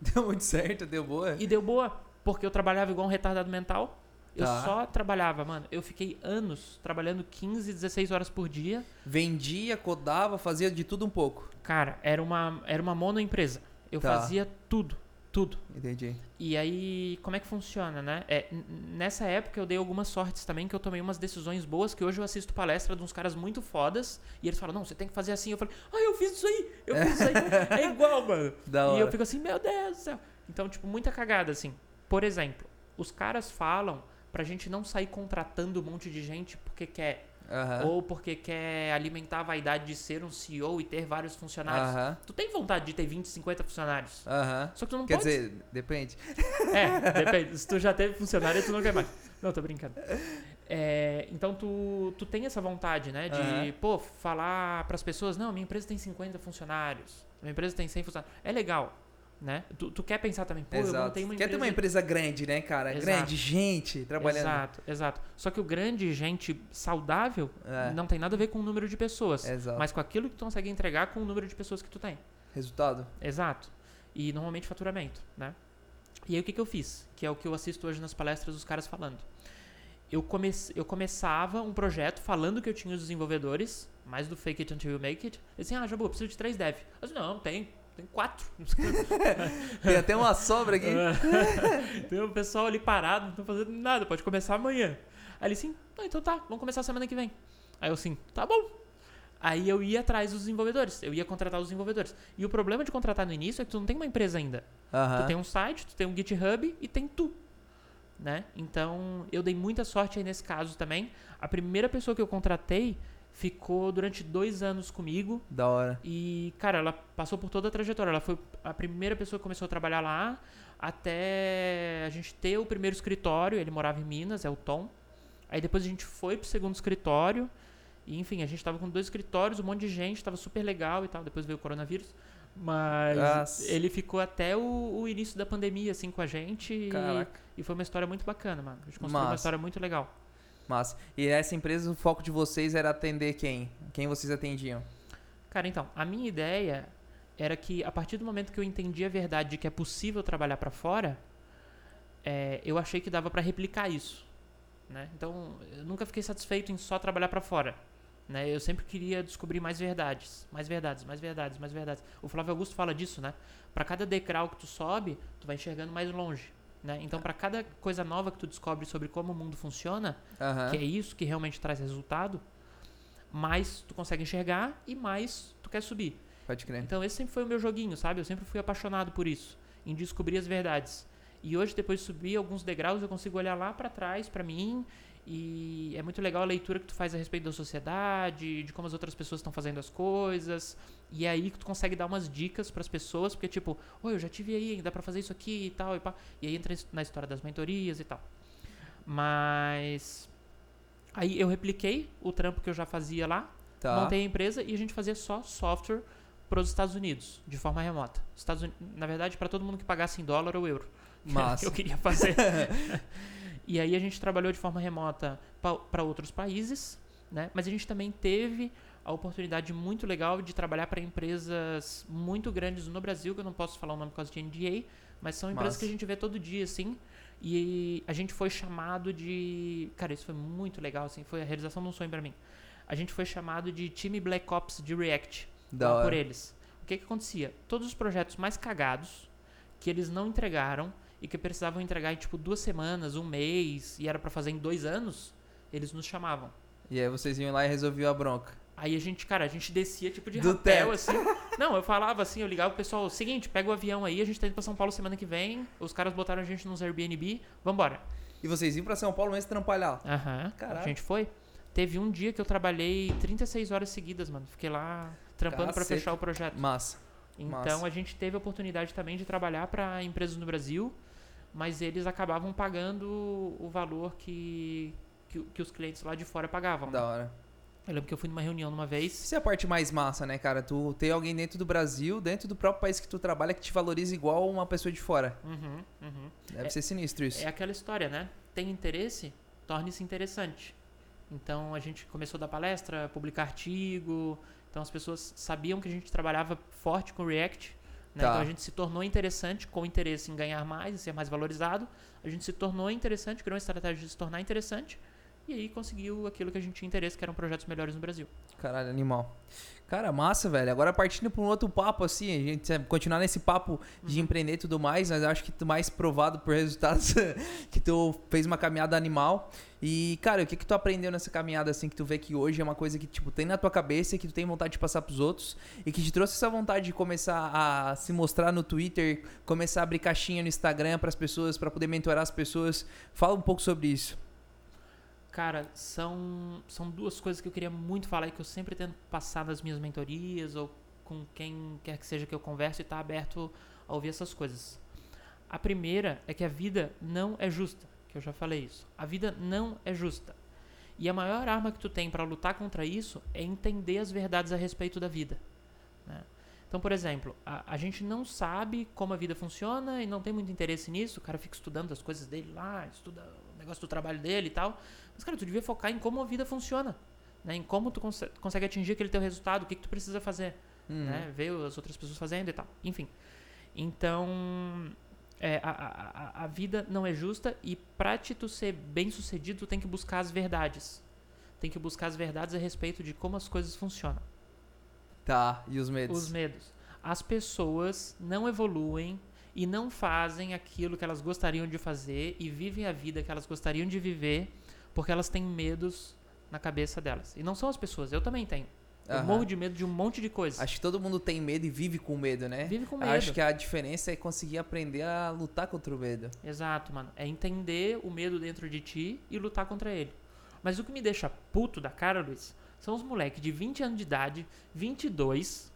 Deu muito certo, deu boa. E deu boa, porque eu trabalhava igual um retardado mental. Eu Tá. só trabalhava, mano. Eu fiquei anos trabalhando 15, 16 horas por dia. Vendia, codava, fazia de tudo um pouco. Cara, era uma, era uma monoempresa. Eu Tá. fazia tudo, tudo. Entendi. E aí, como é que funciona, né? É, nessa época eu dei algumas sortes também, que eu tomei umas decisões boas, que hoje eu assisto palestra de uns caras muito fodas, e eles falam, não, você tem que fazer assim. Eu falei, ah, eu fiz isso aí, eu fiz isso aí. é igual, mano. Da E hora. eu fico assim, meu Deus do céu. Então, tipo, muita cagada, assim. Por exemplo, os caras falam pra gente não sair contratando um monte de gente porque quer. Aham. Ou porque quer alimentar a vaidade de ser um CEO e ter vários funcionários. Aham. Tu tem vontade de ter 20, 50 funcionários. Aham. Só que tu não Quer pode. dizer, depende. É, depende. Se tu já teve funcionário, tu não quer mais. Não, tô brincando. É, então tu, tu tem essa vontade, né? De, pô, falar pras pessoas, não, minha empresa tem 50 funcionários. Minha empresa tem 100 funcionários. É legal, né? Tu, tu quer pensar também, pô, eu Exato. montei uma Quer empresa... ter uma empresa grande, né, cara? Exato. Grande, gente trabalhando. Exato, exato. Só que o grande gente saudável É. não tem nada a ver com o número de pessoas. Exato. Mas com aquilo que tu consegue entregar com o número de pessoas que tu tem. Resultado? Exato. E normalmente faturamento, né? E aí o que, que eu fiz? Que é o que eu assisto hoje nas palestras dos caras falando. Eu, comece, eu começava um projeto falando que eu tinha os desenvolvedores, mais do fake it until you make it. Eu disse, ah, Jabu, eu preciso de três dev. Eu disse, não, tem, tem quatro. Tem até uma sobra aqui. tem um pessoal ali parado, não estão fazendo nada, pode começar amanhã. Aí ele assim, não, então tá, vamos começar semana que vem. Aí eu assim, tá bom. Aí eu ia atrás dos desenvolvedores, eu ia contratar os desenvolvedores. E o problema de contratar no início é que tu não tem uma empresa ainda. Aham. Tu tem um site, tu tem um GitHub e tem tu. Né? Então, eu dei muita sorte aí nesse caso também. A primeira pessoa que eu contratei ficou durante dois anos comigo. Da hora. E, cara, ela passou por toda a trajetória. Ela foi a primeira pessoa que começou a trabalhar lá até a gente ter o primeiro escritório. Ele morava em Minas, é o Tom. Aí depois a gente foi pro segundo escritório. E, enfim, a gente tava com dois escritórios, um monte de gente, tava super legal e tal. Depois veio o coronavírus. Mas Nossa. ele ficou até o, o início da pandemia, assim, com a gente. E, e foi uma história muito bacana, mano. A gente construiu uma história muito legal. Massa. E essa empresa, o foco de vocês era atender quem? Quem vocês atendiam? Cara, então, a minha ideia era que a partir do momento que eu entendi a verdade de que é possível trabalhar pra fora, é, eu achei que dava pra replicar isso, né? Então, eu nunca fiquei satisfeito em só trabalhar pra fora, né? Eu sempre queria descobrir mais verdades, mais verdades, mais verdades, mais verdades. O Flávio Augusto fala disso, né? Pra cada degrau que tu sobe, tu vai enxergando mais longe, né? Então, pra cada coisa nova que tu descobre sobre como o mundo funciona, Aham. que é isso que realmente traz resultado, mais tu consegue enxergar e mais tu quer subir. Pode crer. Então esse sempre foi o meu joguinho, sabe? Eu sempre fui apaixonado por isso, em descobrir as verdades. E hoje depois de subir alguns degraus, eu consigo olhar lá pra trás pra mim e é muito legal a leitura que tu faz a respeito da sociedade, de como as outras pessoas estão fazendo as coisas. E é aí que tu consegue dar umas dicas pras pessoas, porque tipo, oi, eu já tive aí, dá pra fazer isso aqui e tal e pá. E aí entra na história das mentorias e tal. Mas aí eu repliquei o trampo que eu já fazia lá, Tá. montei a empresa e a gente fazia só software para os Estados Unidos, de forma remota. Estados Uni- Na verdade, para todo mundo que pagasse em dólar ou euro. Massa. eu queria fazer. e aí a gente trabalhou de forma remota para outros países, né? Mas a gente também teve a oportunidade muito legal de trabalhar para empresas muito grandes no Brasil, que eu não posso falar o nome por causa de NDA, mas são empresas Massa. que a gente vê todo dia, assim. E a gente foi chamado de. Cara, isso foi muito legal, assim. Foi a realização de um sonho para mim. A gente foi chamado de time Black Ops de React Da hora. por eles. O que que acontecia? Todos os projetos mais cagados que eles não entregaram e que precisavam entregar em tipo duas semanas, um mês e era pra fazer em dois anos, eles nos chamavam. E aí vocês iam lá e resolviam a bronca. Aí a gente, cara, a gente descia tipo de Do rapel, teto. assim. Não, eu falava assim, eu ligava pro pessoal, seguinte, pega o avião aí, a gente tá indo pra São Paulo semana que vem, os caras botaram a gente nos Airbnb, vambora. E vocês iam pra São Paulo mesmo trampalhar? Aham. Caralho. A gente foi. Teve um dia que eu trabalhei 36 horas seguidas, mano. Fiquei lá trampando pra Caceta. fechar o projeto. Massa. Então Massa. a gente teve a oportunidade também de trabalhar para empresas no Brasil, mas eles acabavam pagando o valor que, que, que os clientes lá de fora pagavam. Da hora. Eu lembro que eu fui numa reunião numa vez. Isso é a parte mais massa, né, cara? Tu ter alguém dentro do Brasil, dentro do próprio país que tu trabalha, que te valoriza igual uma pessoa de fora. Uhum, uhum. Deve É- ser sinistro isso. É aquela história, né? Tem interesse, torne-se interessante. Então a gente começou a dar palestra, publicar artigo. Então as pessoas sabiam que a gente trabalhava forte com React. Né? Tá. Então a gente se tornou interessante com interesse em ganhar mais e ser mais valorizado. A gente se tornou interessante, criou uma estratégia de se tornar interessante. E aí conseguiu aquilo que a gente tinha interesse, que eram projetos melhores no Brasil. Caralho, animal. Cara, massa, velho. Agora partindo pra um outro papo, assim, a gente continuar nesse papo de Uhum. empreender e tudo mais, mas eu acho que tu mais provado por resultados que tu fez uma caminhada animal. E, cara, o que que tu aprendeu nessa caminhada, assim, que tu vê que hoje é uma coisa que, tipo, tem na tua cabeça e que tu tem vontade de passar pros outros e que te trouxe essa vontade de começar a se mostrar no Twitter, começar a abrir caixinha no Instagram pras pessoas, pra poder mentorar as pessoas. Fala um pouco sobre isso. Cara, são, são duas coisas que eu queria muito falar e que eu sempre tento passar nas minhas mentorias ou com quem quer que seja que eu converse e tá aberto a ouvir essas coisas. A primeira é que a vida não é justa, que eu já falei isso. A vida não é justa. E a maior arma que tu tem para lutar contra isso é entender as verdades a respeito da vida. né? Então, por exemplo, a, a gente não sabe como a vida funciona e não tem muito interesse nisso. O cara fica estudando as coisas dele lá, estuda o negócio do trabalho dele e tal. Mas, cara, tu devia focar em como a vida funciona. Né? Em como tu conse- consegue atingir aquele teu resultado, o que, que tu precisa fazer. Hum. Né? Ver as outras pessoas fazendo e tal. Enfim. Então, é, a, a, a- a vida não é justa e pra te tu ser bem sucedido, tu tem que buscar as verdades. Tem que buscar as verdades a respeito de como as coisas funcionam. Tá, e os medos? Os medos. As pessoas não evoluem e não fazem aquilo que elas gostariam de fazer e vivem a vida que elas gostariam de viver porque elas têm medos na cabeça delas. E não são as pessoas, eu também tenho. Eu Aham. morro de medo de um monte de coisa. Acho que todo mundo tem medo e vive com medo, né? Vive com medo. Acho que a diferença é conseguir aprender a lutar contra o medo. Exato, mano. É entender o medo dentro de ti e lutar contra ele. Mas o que me deixa puto da cara, Luiz, são os moleques de 20 anos de idade, 22,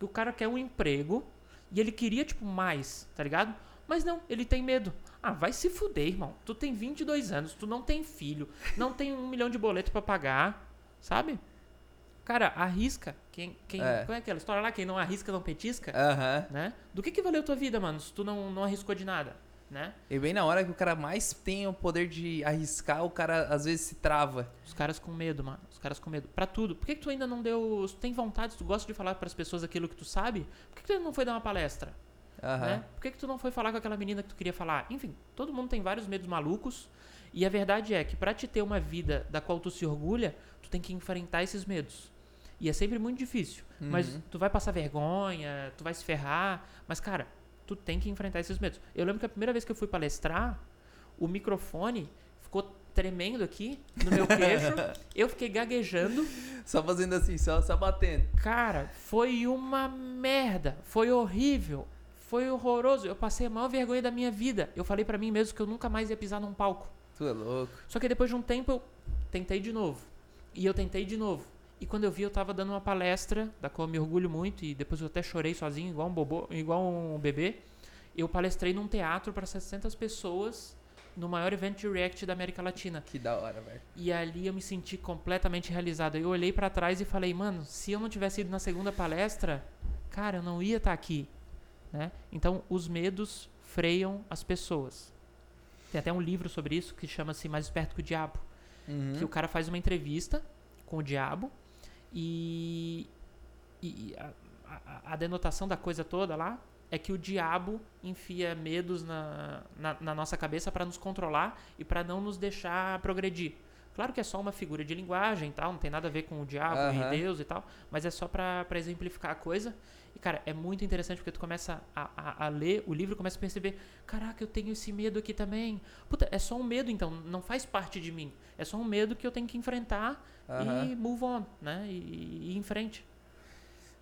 que o cara quer um emprego e ele queria, tipo, mais, tá ligado? Mas não, ele tem medo. Ah, vai se fuder, irmão. Tu tem 22 anos, tu não tem filho, não tem um milhão de boleto pra pagar, sabe? Cara, arrisca. Quem, quem, É. Qual é aquela história lá? Quem não arrisca, não petisca, Aham. né? Do que que valeu tua vida, mano, se tu não, não arriscou de nada, né? E bem na hora que o cara mais tem o poder de arriscar, o cara às vezes se trava. Os caras com medo, mano. Os caras com medo. Pra tudo. Por que, que tu ainda não deu. Tu tem vontade, tu gosta de falar pras pessoas aquilo que tu sabe, por que, que tu ainda não foi dar uma palestra? Aham. Né? Por que, que tu não foi falar com aquela menina que tu queria falar? Enfim, todo mundo tem vários medos malucos. E a verdade é que pra te ter uma vida da qual tu se orgulha, tu tem que enfrentar esses medos. E é sempre muito difícil. Mas Uhum. tu vai passar vergonha, tu vai se ferrar. Mas, cara, tu tem que enfrentar esses medos. Eu lembro que a primeira vez que eu fui palestrar, o microfone ficou tremendo aqui no meu queixo. eu fiquei gaguejando. Só fazendo assim, só, só batendo. Cara, foi uma merda. Foi horrível. Foi horroroso. Eu passei a maior vergonha da minha vida. Eu falei pra mim mesmo que eu nunca mais ia pisar num palco. Tu é louco. Só que depois de um tempo eu tentei de novo. E eu tentei de novo. E quando eu vi, eu tava dando uma palestra, da qual eu me orgulho muito, e depois eu até chorei sozinho, igual um, bobo, igual um bebê. Eu palestrei num teatro para 600 pessoas no maior evento de React da América Latina. Que da hora, velho. E ali eu me senti completamente realizado. Eu olhei pra trás e falei, mano, se eu não tivesse ido na segunda palestra, cara, eu não ia estar aqui. Né? Então, os medos freiam as pessoas. Tem até um livro sobre isso que chama-se Mais Esperto que o Diabo. Uhum. Que o cara faz uma entrevista com o diabo e, e- a, a- a denotação da coisa toda lá é que o diabo enfia medos na, na, na nossa cabeça para nos controlar e para não nos deixar progredir. Claro que é só uma figura de linguagem tal, não tem nada a ver com o diabo Aham. e Deus e tal, mas é só para exemplificar a coisa. E, cara, é muito interessante porque tu começa a, a, a ler o livro e começa a perceber: caraca, eu tenho esse medo aqui também. Puta, é só um medo então, não faz parte de mim. É só um medo que eu tenho que enfrentar Aham. e move on, né? E, e ir em frente.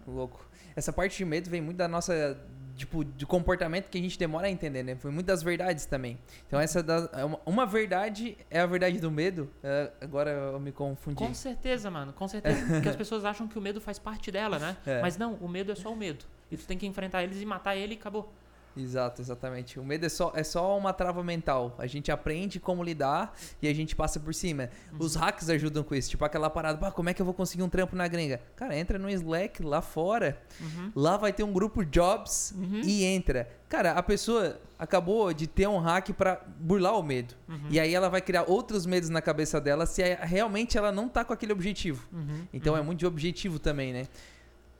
Louco. Essa parte de medo vem muito da nossa tipo, de comportamento que a gente demora a entender, né? Foi muitas verdades também. Então essa da, é uma, uma verdade é a verdade do medo. É, agora eu me confundi. Com certeza, mano, com certeza. Porque as pessoas acham que o medo faz parte dela, né? É. Mas não, o medo é só o medo. E tu tem que enfrentar eles e matar ele e acabou. Exato, exatamente. O medo é só, é só uma trava mental. A gente aprende como lidar e a gente passa por cima. Os hacks ajudam com isso. Tipo aquela parada, "Pá, como é que eu vou conseguir um trampo na gringa? Cara, entra no Slack lá fora. Uhum. Lá vai ter um grupo Jobs Uhum. e entra. Cara, a pessoa acabou de ter um hack pra burlar o medo. Uhum. E aí ela vai criar outros medos na cabeça dela se é- realmente ela não tá com aquele objetivo. Uhum. Então Uhum. é muito de objetivo também, né?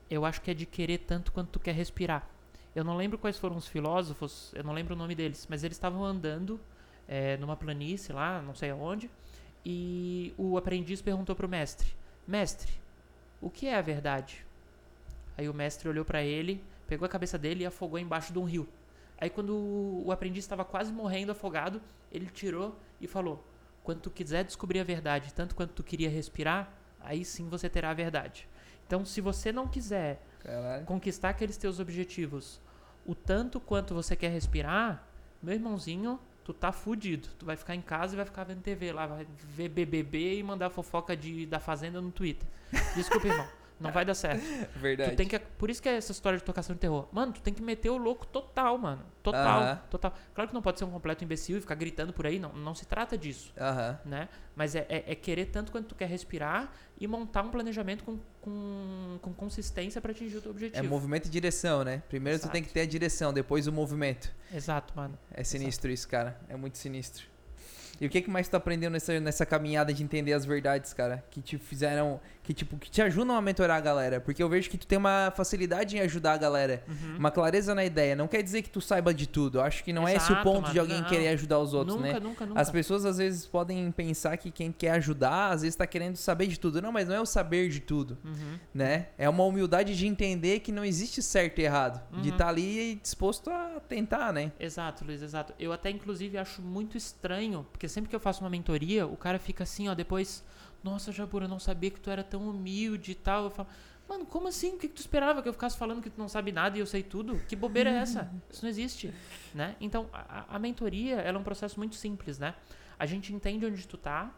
Eu acho que é de querer tanto quanto tu quer respirar. Eu não lembro quais foram os filósofos, eu não lembro o nome deles, mas eles estavam andando é, numa planície lá, não sei aonde, e o aprendiz perguntou pro mestre: Mestre, o que é a verdade? Aí o mestre olhou pra ele, pegou a cabeça dele e afogou embaixo de um rio. Aí quando o aprendiz estava quase morrendo afogado, ele tirou e falou: Quando tu quiser descobrir a verdade, tanto quanto tu queria respirar, aí sim você terá a verdade. Então, se você não quiser Caralho. conquistar aqueles teus objetivos o tanto quanto você quer respirar, meu irmãozinho, tu tá fudido. Tu vai ficar em casa e vai ficar vendo TV lá, vai ver BBB e mandar fofoca de, da Fazenda no Twitter. Desculpa, irmão. Não vai dar certo. Verdade. Tu tem que, por isso que é essa história de tocação de terror. Mano, tu tem que meter o louco total, mano. Total, Aham. total. Claro que não pode ser um completo imbecil e ficar gritando por aí, não, não se trata disso Aham. né? Mas é, é- é querer tanto quanto tu quer respirar e montar um planejamento com, com, com consistência para atingir o teu É objetivo. movimento e direção, né? Primeiro tu Exato. tem que ter a direção, depois o movimento. Exato, mano. É sinistro isso, cara. É muito sinistro. E o que, que mais tu aprendendo nessa, nessa caminhada de entender as verdades, cara? Que te fizeram. Que, tipo, que te ajudam a mentorar a galera. Porque eu vejo que tu tem uma facilidade em ajudar a galera. Uhum. Uma clareza na ideia. Não quer dizer que tu saiba de tudo. Eu acho que não é esse o Exato, ponto de mano. alguém Não. querer ajudar os outros, nunca, né? nunca, nunca, As pessoas às vezes podem pensar que quem quer ajudar, às vezes tá querendo saber de tudo. Não, mas não é o saber de tudo, Uhum. né? É uma humildade de entender que não existe certo e errado. De Uhum. estar ali disposto a tentar, né? Exato, Luiz, exato. Eu até, inclusive, acho muito estranho, porque sempre que eu faço uma mentoria, o cara fica assim, ó, depois, nossa, Jabura, eu não sabia que tu era tão humilde e tal. Eu falo, mano, como assim? O que, que tu esperava? Que eu ficasse falando que tu não sabe nada e eu sei tudo? Que bobeira é essa? Isso não existe, né? Então, a, a mentoria, ela é um processo muito simples, né? A gente entende onde tu tá,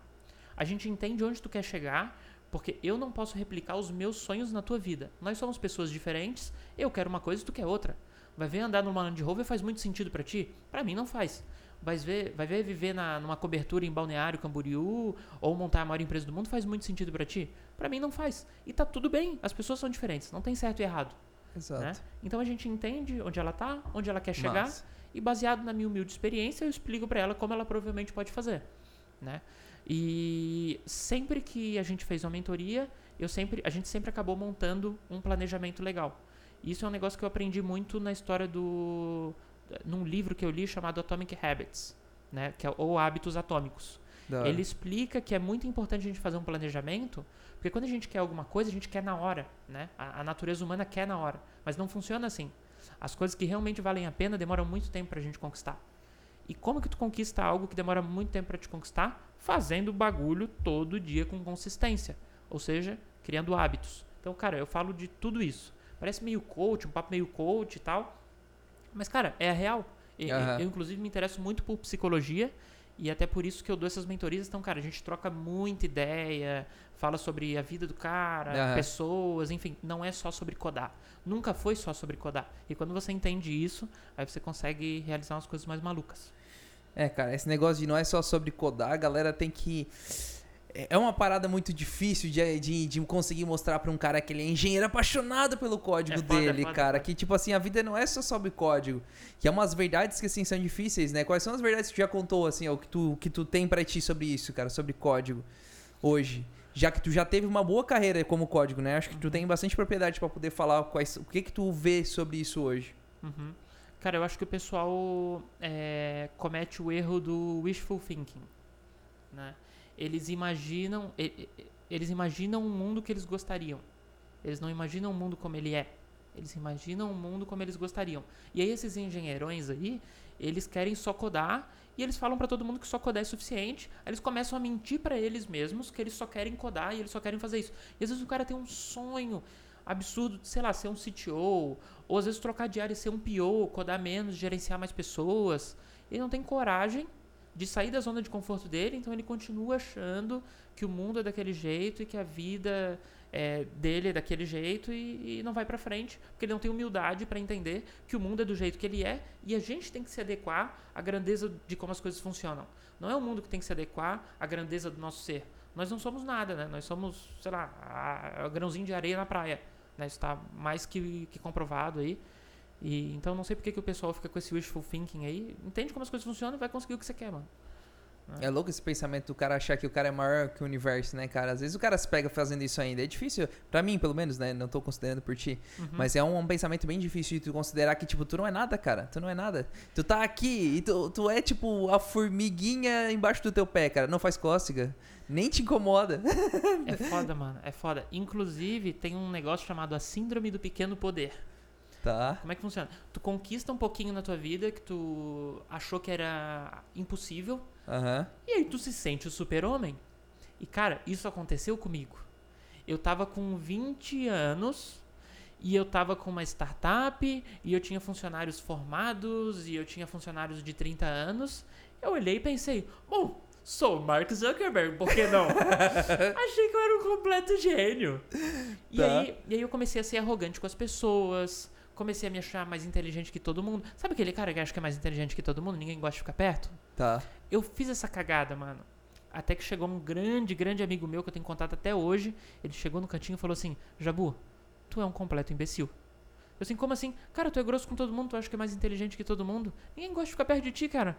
a gente entende onde tu quer chegar, porque eu não posso replicar os meus sonhos na tua vida. Nós somos pessoas diferentes, eu quero uma coisa e tu quer outra. Vai ver andar numa Land Rover faz muito sentido pra ti? Pra mim não faz. Vai ver, vai ver viver na, numa cobertura em Balneário Camboriú ou montar a maior empresa do mundo faz muito sentido pra ti? Pra mim não faz. E tá tudo bem, as pessoas são diferentes, não tem certo e errado. Exato. Né? Então a gente entende onde ela tá, onde ela quer chegar Massa. e baseado na minha humilde experiência eu explico pra ela como ela provavelmente pode fazer, né? E sempre que a gente fez uma mentoria, eu sempre, a gente sempre acabou montando um planejamento legal. Isso é um negócio que eu aprendi muito na história do num livro que eu li chamado Atomic Habits, né, que é ou hábitos atômicos. Da. Ele explica que é muito importante a gente fazer um planejamento, porque quando a gente quer alguma coisa, a gente quer na hora, né? A, a natureza humana quer na hora, mas não funciona assim. As coisas que realmente valem a pena demoram muito tempo pra gente conquistar. E como que tu conquista algo que demora muito tempo pra te conquistar? Fazendo bagulho todo dia com consistência, ou seja, criando hábitos. Então, cara, eu falo de tudo isso. Parece meio coach, um papo meio coach e tal, mas cara, é a real. E- Aham. Eu inclusive me interesso muito por psicologia e até por isso que eu dou essas mentorias. Então, cara, a gente troca muita ideia, fala sobre a vida do cara, Aham. pessoas, enfim, não é só sobre codar. Nunca foi só sobre codar. E quando você entende isso, aí você consegue realizar umas coisas mais malucas. É, cara, esse negócio de não é só sobre codar, a galera tem que. É- É uma parada muito difícil de, de, de conseguir mostrar pra um cara que ele é engenheiro apaixonado pelo código É foda, dele, foda, cara. Que, tipo assim, a vida não é só sobre código. Que é umas verdades que, assim, são difíceis, né? Quais são as verdades que tu já contou, assim, o que tu, o que tu tem pra ti sobre isso, cara, sobre código, hoje? Já que tu já teve uma boa carreira como código, né? Acho que tu tem bastante propriedade pra poder falar quais, o que que tu vê sobre isso hoje. Uhum. Cara, eu acho que o pessoal é, comete o erro do wishful thinking. Né? Eles imaginam, eles imaginam um mundo que eles gostariam. Eles não imaginam o mundo como ele é. Eles imaginam o mundo como eles gostariam. E aí esses engenheirões aí, eles querem só codar e eles falam pra todo mundo que só codar é suficiente. Aí eles começam a mentir pra eles mesmos que eles só querem codar e eles só querem fazer isso. E às vezes o cara tem um sonho absurdo, sei lá, ser um CTO, ou às vezes trocar de área e ser um PO, codar menos, gerenciar mais pessoas. Ele não tem coragem de sair da zona de conforto dele, então ele continua achando que o mundo é daquele jeito e que a vida é, dele é daquele jeito e, e não vai para frente, porque ele não tem humildade para entender que o mundo é do jeito que ele é e a gente tem que se adequar à grandeza de como as coisas funcionam. Não é o mundo que tem que se adequar à grandeza do nosso ser. Nós não somos nada, né? Nós somos, sei lá, a, a grãozinho de areia na praia. Né? Isso está mais que, que comprovado aí. E, então não sei porque que o pessoal fica com esse wishful thinking aí. Entende como as coisas funcionam e vai conseguir o que você quer, mano. É louco esse pensamento do cara achar que o cara é maior que o universo, né, cara? Às vezes o cara se pega fazendo isso ainda. É difícil, pra mim, pelo menos, né? Não tô considerando por ti. Uhum. Mas é um, um pensamento bem difícil de tu considerar que, tipo, tu não é nada, cara. Tu não é nada. Tu tá aqui e tu, tu é, tipo, a formiguinha embaixo do teu pé, cara. Não faz cócega. Nem te incomoda. É foda, mano. É foda. Inclusive, tem um negócio chamado a Síndrome do Pequeno Poder. Tá. Como é que funciona? Tu conquista um pouquinho na tua vida que tu achou que era impossível. Aham. E aí tu se sente o super-homem. E cara, isso aconteceu comigo. Eu tava com 20 anos e eu tava com uma startup e eu tinha funcionários formados e eu tinha funcionários de 30 anos. Eu olhei e pensei, bom, sou o Mark Zuckerberg, por que não? Achei que eu era um completo gênio. E, Tá. aí, e aí eu comecei a ser arrogante com as pessoas, comecei a me achar mais inteligente que todo mundo. Sabe aquele cara que acha que é mais inteligente que todo mundo? Ninguém gosta de ficar perto? Tá. Eu fiz essa cagada, mano. Até que chegou um grande, grande amigo meu que eu tenho contato até hoje. Ele chegou no cantinho e falou assim: Jabu, tu é um completo imbecil. Eu assim, como assim? Cara, tu é grosso com todo mundo, tu acha que é mais inteligente que todo mundo? Ninguém gosta de ficar perto de ti, cara.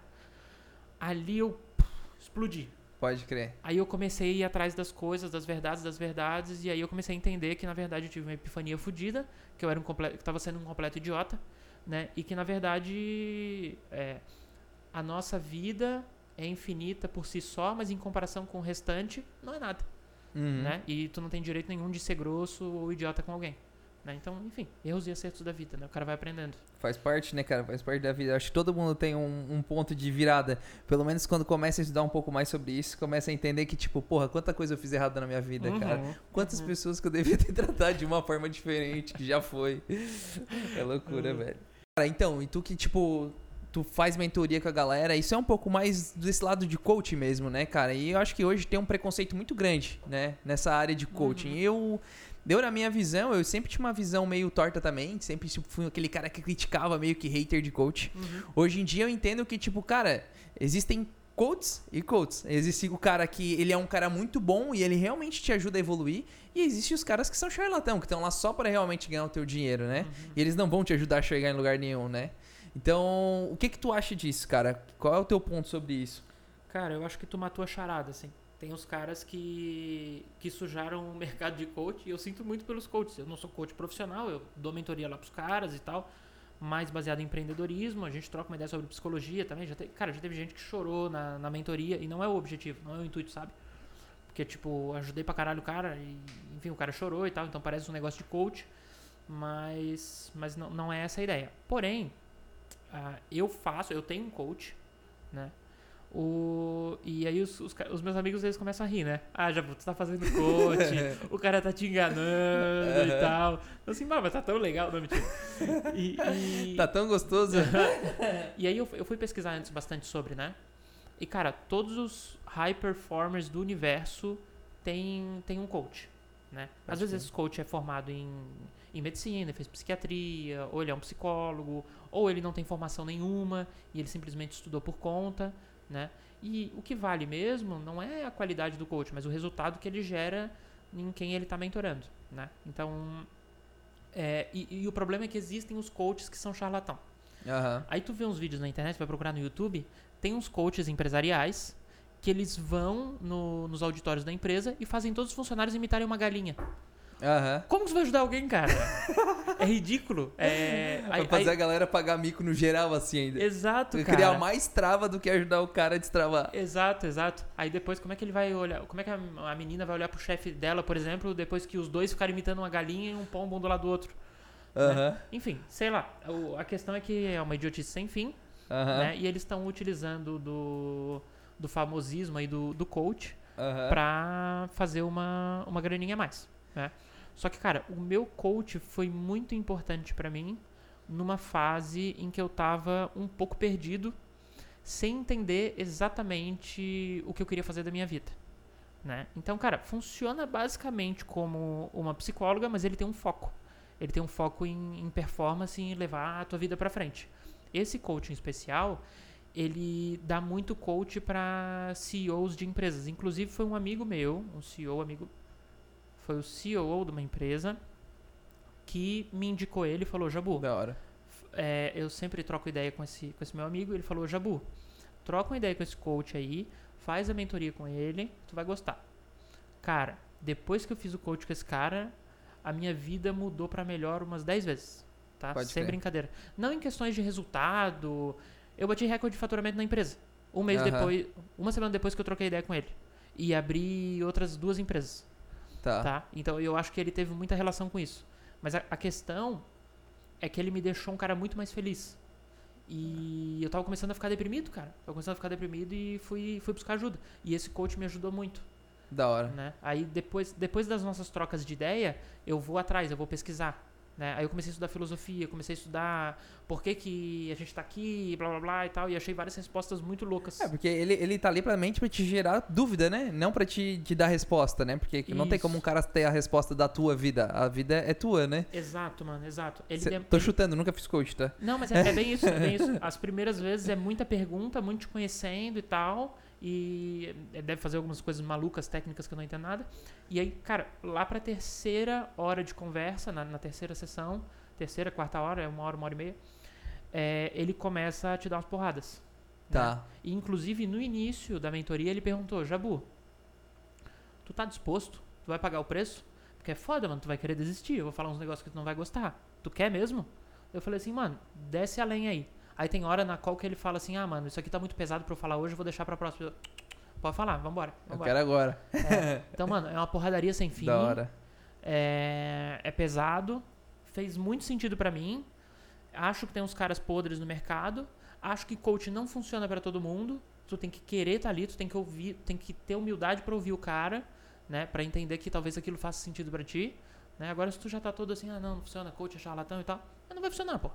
Ali eu puf, explodi. Pode crer. Aí eu comecei a ir atrás das coisas, das verdades, das verdades, e aí eu comecei a entender que na verdade eu tive uma epifania fodida, que eu era um completo, que tava sendo um completo idiota, né? E que na verdade é, a nossa vida é infinita por si só, mas em comparação com o restante, não é nada, Uhum. né? E tu não tem direito nenhum de ser grosso ou idiota com alguém. Né? Então, enfim, erros e acertos da vida, né? O cara vai aprendendo. Faz parte, né, cara? Faz parte da vida. Acho que todo mundo tem um, um ponto de virada. Pelo menos quando começa a estudar um pouco mais sobre isso, começa a entender que, tipo, porra, quanta coisa eu fiz errada na minha vida, cara. Uhum, Quantas uhum. pessoas que eu devia ter tratado de uma forma diferente, que já foi. É loucura, Uhum. velho. Cara, então, e tu que, tipo, tu faz mentoria com a galera, isso é um pouco mais desse lado de coach mesmo, né, cara? E eu acho que hoje tem um preconceito muito grande, né, nessa área de coaching. Uhum. Eu. Deu na minha visão, eu sempre tinha uma visão meio torta também, sempre tipo, fui aquele cara que criticava meio que hater de coach. Uhum. Hoje em dia eu entendo que, tipo, cara, existem coaches e coaches. Existe o cara que ele é um cara muito bom e ele realmente te ajuda a evoluir. E existe os caras que são charlatão, que estão lá só para realmente ganhar o teu dinheiro, né? Uhum. E eles não vão te ajudar a chegar em lugar nenhum, né? Então, o que que tu acha disso, cara? Qual é o teu ponto sobre isso? Cara, eu acho que tu matou a charada, assim. Tem os caras que, que sujaram o mercado de coach e eu sinto muito pelos coaches. Eu não sou coach profissional, eu dou mentoria lá pros caras e tal, mais baseado em empreendedorismo. A gente troca uma ideia sobre psicologia também. Já te- cara, já teve gente que chorou na, na mentoria e não é o objetivo, não é o intuito, sabe? Porque, tipo, ajudei pra caralho o cara e, enfim, o cara chorou e tal, então parece um negócio de coach, mas, mas não, não é essa a ideia. Porém, ah, eu faço, eu tenho um coach, né? O, e aí os, os, os meus amigos eles começam a rir, né? Ah, já tu tá fazendo coach, o cara tá te enganando e tal. Eu assim, "Bah, mas tá tão legal, não mentira. E, e, Tá tão gostoso? e aí eu, eu fui pesquisar antes bastante sobre, né? E cara, todos os high performers do universo têm, têm um coach, né? Às vezes esse coach é formado em, em medicina, fez psiquiatria, ou ele é um psicólogo, ou ele não tem formação nenhuma e ele simplesmente estudou por conta, né? E o que vale mesmo não é a qualidade do coach, mas o resultado que ele gera em quem ele está mentorando, né? Então, é, e, e o problema é que existem os coaches que são charlatão. Aham. Aí tu vê uns vídeos na internet, vai procurar no YouTube, tem uns coaches empresariais que eles vão no- nos auditórios da empresa e fazem todos os funcionários imitarem uma galinha. Aham. Como que você vai ajudar alguém, cara? é ridículo. É, Vai aí- fazer aí- a galera pagar mico no geral, assim, ainda. Exato, cara. Criar mais trava do que ajudar o cara a destravar. Exato, exato. Aí depois, como é que ele vai olhar? Como é que a, menina vai olhar pro chefe dela, por exemplo, depois que os dois ficarem imitando uma galinha e um pombo um do lado do outro? Aham. Enfim, sei lá. A questão é que é uma idiotice sem fim, Aham. né? E eles estão utilizando do, do famosismo aí do, do coach Aham. pra fazer uma, uma graninha a mais, né? Só que, cara, o meu coach foi muito importante pra mim numa fase em que eu tava um pouco perdido, sem entender exatamente o que eu queria fazer da minha vida. Né? Então, cara, funciona basicamente como uma psicóloga, mas ele tem um foco. Ele tem um foco em, em performance e levar a tua vida pra frente. Esse coaching especial, ele dá muito coach para CEOs de empresas. Inclusive, foi um amigo meu, um CEO amigo, foi o CEO de uma empresa que me indicou ele e falou: Jabu, Da hora. é, eu sempre troco ideia com esse, com esse meu amigo. Ele falou: Jabu, troca uma ideia com esse coach aí, faz a mentoria com ele, tu vai gostar. Cara, depois que eu fiz o coach com esse cara, a minha vida mudou pra melhor umas 10 vezes. Tá? Pode Sem crer. brincadeira. Não em questões de resultado. Eu bati recorde de faturamento na empresa. Um mês Aham. depois, uma semana depois que eu troquei ideia com ele. E abri outras duas empresas Tá. tá? Então eu acho que ele teve muita relação com isso. Mas a, a questão é que ele me deixou um cara muito mais feliz. E eu tava começando a ficar deprimido, cara. Eu começando a ficar deprimido e fui, fui buscar ajuda. E esse coach me ajudou muito, Da hora. né? Aí depois, depois das nossas trocas de ideia, eu vou atrás, eu vou pesquisar. Né? Aí eu comecei a estudar filosofia, comecei a estudar por que, que a gente tá aqui, blá blá blá e tal, e achei várias respostas muito loucas. É, porque ele, ele tá ali pra mente pra te gerar dúvida, né? Não pra te, te dar resposta, né? Porque não tem Isso. como um cara ter a resposta da tua vida. A vida é tua, né? Exato, mano, exato. Ele Cê- tô ele- chutando, nunca fiz coach, tá? Não, mas é, é bem isso, é bem isso. As primeiras vezes é muita pergunta, muito te conhecendo e tal. E deve fazer algumas coisas malucas, técnicas que eu não entendo nada. E aí, cara, lá pra terceira hora de conversa, na, na terceira sessão, terceira, quarta hora, é uma hora, uma hora e meia, é, ele começa a te dar umas porradas. né? Tá. E, inclusive, no início da mentoria, ele perguntou, Jabu, tu tá disposto? Tu vai pagar o preço? Porque é foda, mano, tu vai querer desistir. Eu vou falar uns negócios que tu não vai gostar. Tu quer mesmo? Eu falei assim, mano, desce além aí. Aí tem hora na qual que ele fala assim, ah, mano, isso aqui tá muito pesado pra eu falar hoje, eu vou deixar pra próxima. Eu, Pode falar, vambora. Eu vambora. quero agora. É, então, mano, é uma porradaria sem fim. Da hora. É, é pesado, fez muito sentido pra mim. Acho que tem uns caras podres no mercado. Acho que coach não funciona pra todo mundo. Tu tem que querer estar ali, tu tem que ouvir, tem que ter humildade pra ouvir o cara, né, Pra entender que talvez aquilo faça sentido pra ti, né? Agora se tu já tá todo assim, ah, não, não funciona, coach é charlatão e tal, não vai funcionar, pô.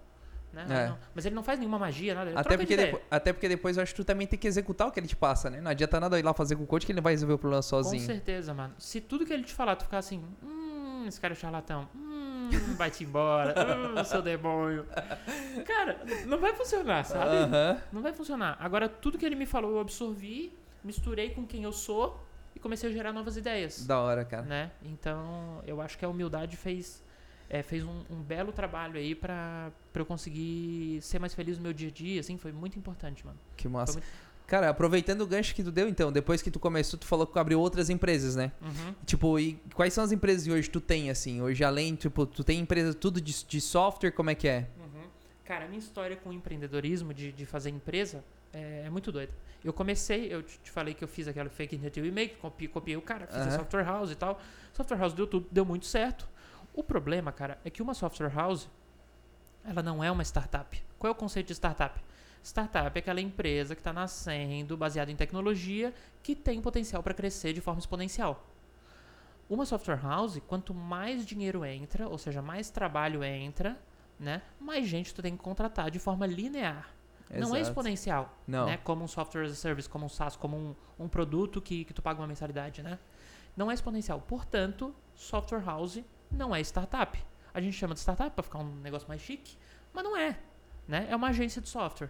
Né? É. Não. Mas ele não faz nenhuma magia, nada. Ele Até de porque, ideia. depo- até porque depois eu acho que tu também tem que executar o que ele te passa, né? Não adianta nada ir lá fazer com o coach que ele vai resolver o problema Com sozinho. certeza, mano. Se tudo que ele te falar, tu ficar assim, hum, esse cara é charlatão, hum, vai-te embora, hum, seu demônio. Cara, não vai funcionar, sabe? Aham. Não vai funcionar. Agora, tudo que ele me falou, eu absorvi, misturei com quem eu sou e comecei a gerar novas ideias. Da hora, cara. Né? Então, eu acho que a humildade fez, é, fez um, um belo trabalho aí pra, pra eu conseguir ser mais feliz no meu dia a dia, assim, foi muito importante, mano. Que massa. Foi Cara, aproveitando o gancho que tu deu, então, depois que tu começou, tu falou que abriu outras empresas, né? Uhum. Tipo, e quais são as empresas que hoje tu tem, assim? Hoje, além, tipo, tu tem empresa tudo de, de software, como é que é? Uhum. Cara, a minha história com empreendedorismo, de, de fazer empresa, é, é muito doida. Eu comecei, eu te, falei que eu fiz aquela fake native e make, copiei, copiei o cara, fiz a Aham. software house e tal. Software house deu tudo, deu muito certo. O problema, cara, é que uma software house, ela não é uma startup. Qual é o conceito de startup? Startup é aquela empresa que está nascendo, baseada em tecnologia, que tem potencial para crescer de forma exponencial. Uma software house, quanto mais dinheiro entra, ou seja, mais trabalho entra, né, mais gente tu tem que contratar de forma linear. Não é Exato. exponencial, Não. né? Como um software as a service, como um SaaS, como um, um produto que, que tu paga uma mensalidade, né? Não é exponencial. Portanto, software house não é startup. A gente chama de startup para ficar um negócio mais chique, mas não é, né? É uma agência de software.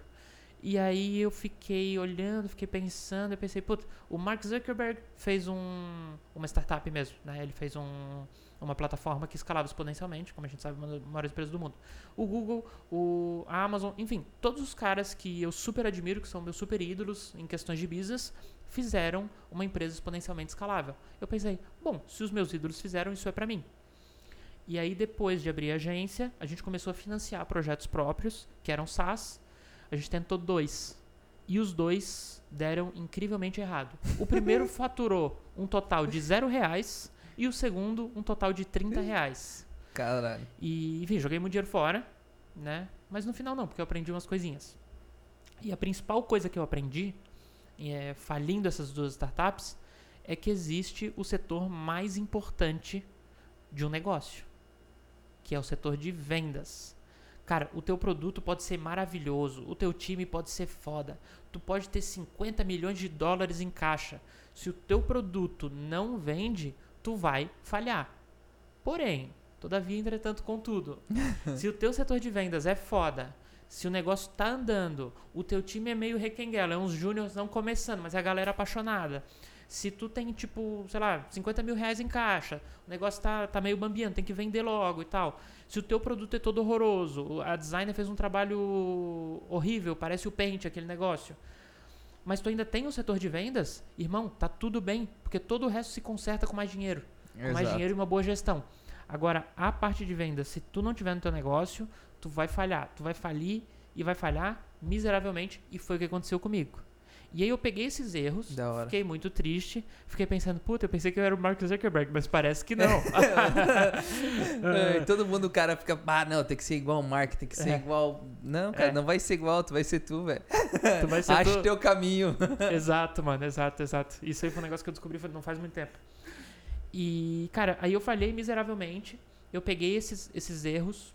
E aí eu fiquei olhando, fiquei pensando, eu pensei, putz, o Mark Zuckerberg fez um, uma startup mesmo, né? Ele fez um, uma plataforma que escalava exponencialmente, como a gente sabe, uma das maiores empresas do mundo. O Google, o Amazon, enfim, todos os caras que eu super admiro, que são meus super ídolos em questões de business, fizeram uma empresa exponencialmente escalável. Eu pensei, bom, se os meus ídolos fizeram, isso é pra mim. E aí, depois de abrir a agência, a gente começou a financiar projetos próprios, que eram SaaS. A gente tentou dois. E os dois deram incrivelmente errado. O primeiro faturou um total de zero reais e o segundo um total de 30 reais. Caralho. E, enfim, joguei muito dinheiro fora, né? Mas no final não, porque eu aprendi umas coisinhas. E a principal coisa que eu aprendi, é, falindo essas duas startups, é que existe o setor mais importante de um negócio, que é o setor de vendas. Cara, o teu produto pode ser maravilhoso, o teu time pode ser foda, tu pode ter 50 milhões de dólares em caixa. Se o teu produto não vende, tu vai falhar. Porém, todavia, entretanto, contudo, se o teu setor de vendas é foda, se o negócio tá andando, o teu time é meio requenguela, é uns júniors não começando, mas é a galera apaixonada. Se tu tem, tipo, sei lá, 50 mil reais em caixa, o negócio tá, tá meio bambiando, tem que vender logo e tal. Se o teu produto é todo horroroso, a designer fez um trabalho horrível, parece o Paint, aquele negócio. Mas tu ainda tem o setor de vendas, irmão, tá tudo bem, porque todo o resto se conserta com mais dinheiro. Com mais dinheiro e uma boa gestão. Agora, a parte de vendas, se tu não tiver no teu negócio, tu vai falhar. Tu vai falir e vai falhar miseravelmente. E foi o que aconteceu comigo. E aí eu peguei esses erros, fiquei muito triste, fiquei pensando, puta, eu pensei que eu era o Mark Zuckerberg, mas parece que não. É, todo mundo, o cara fica, ah, não, tem que ser igual o Mark, tem que ser É. igual. Não, cara, É. não vai ser igual, tu vai ser tu, velho. tu vai ser Acha tu- teu caminho. Exato, mano, exato, exato. Isso aí foi um negócio que eu descobri não faz muito tempo. E, cara, aí eu falhei miseravelmente. Eu peguei esses, esses erros.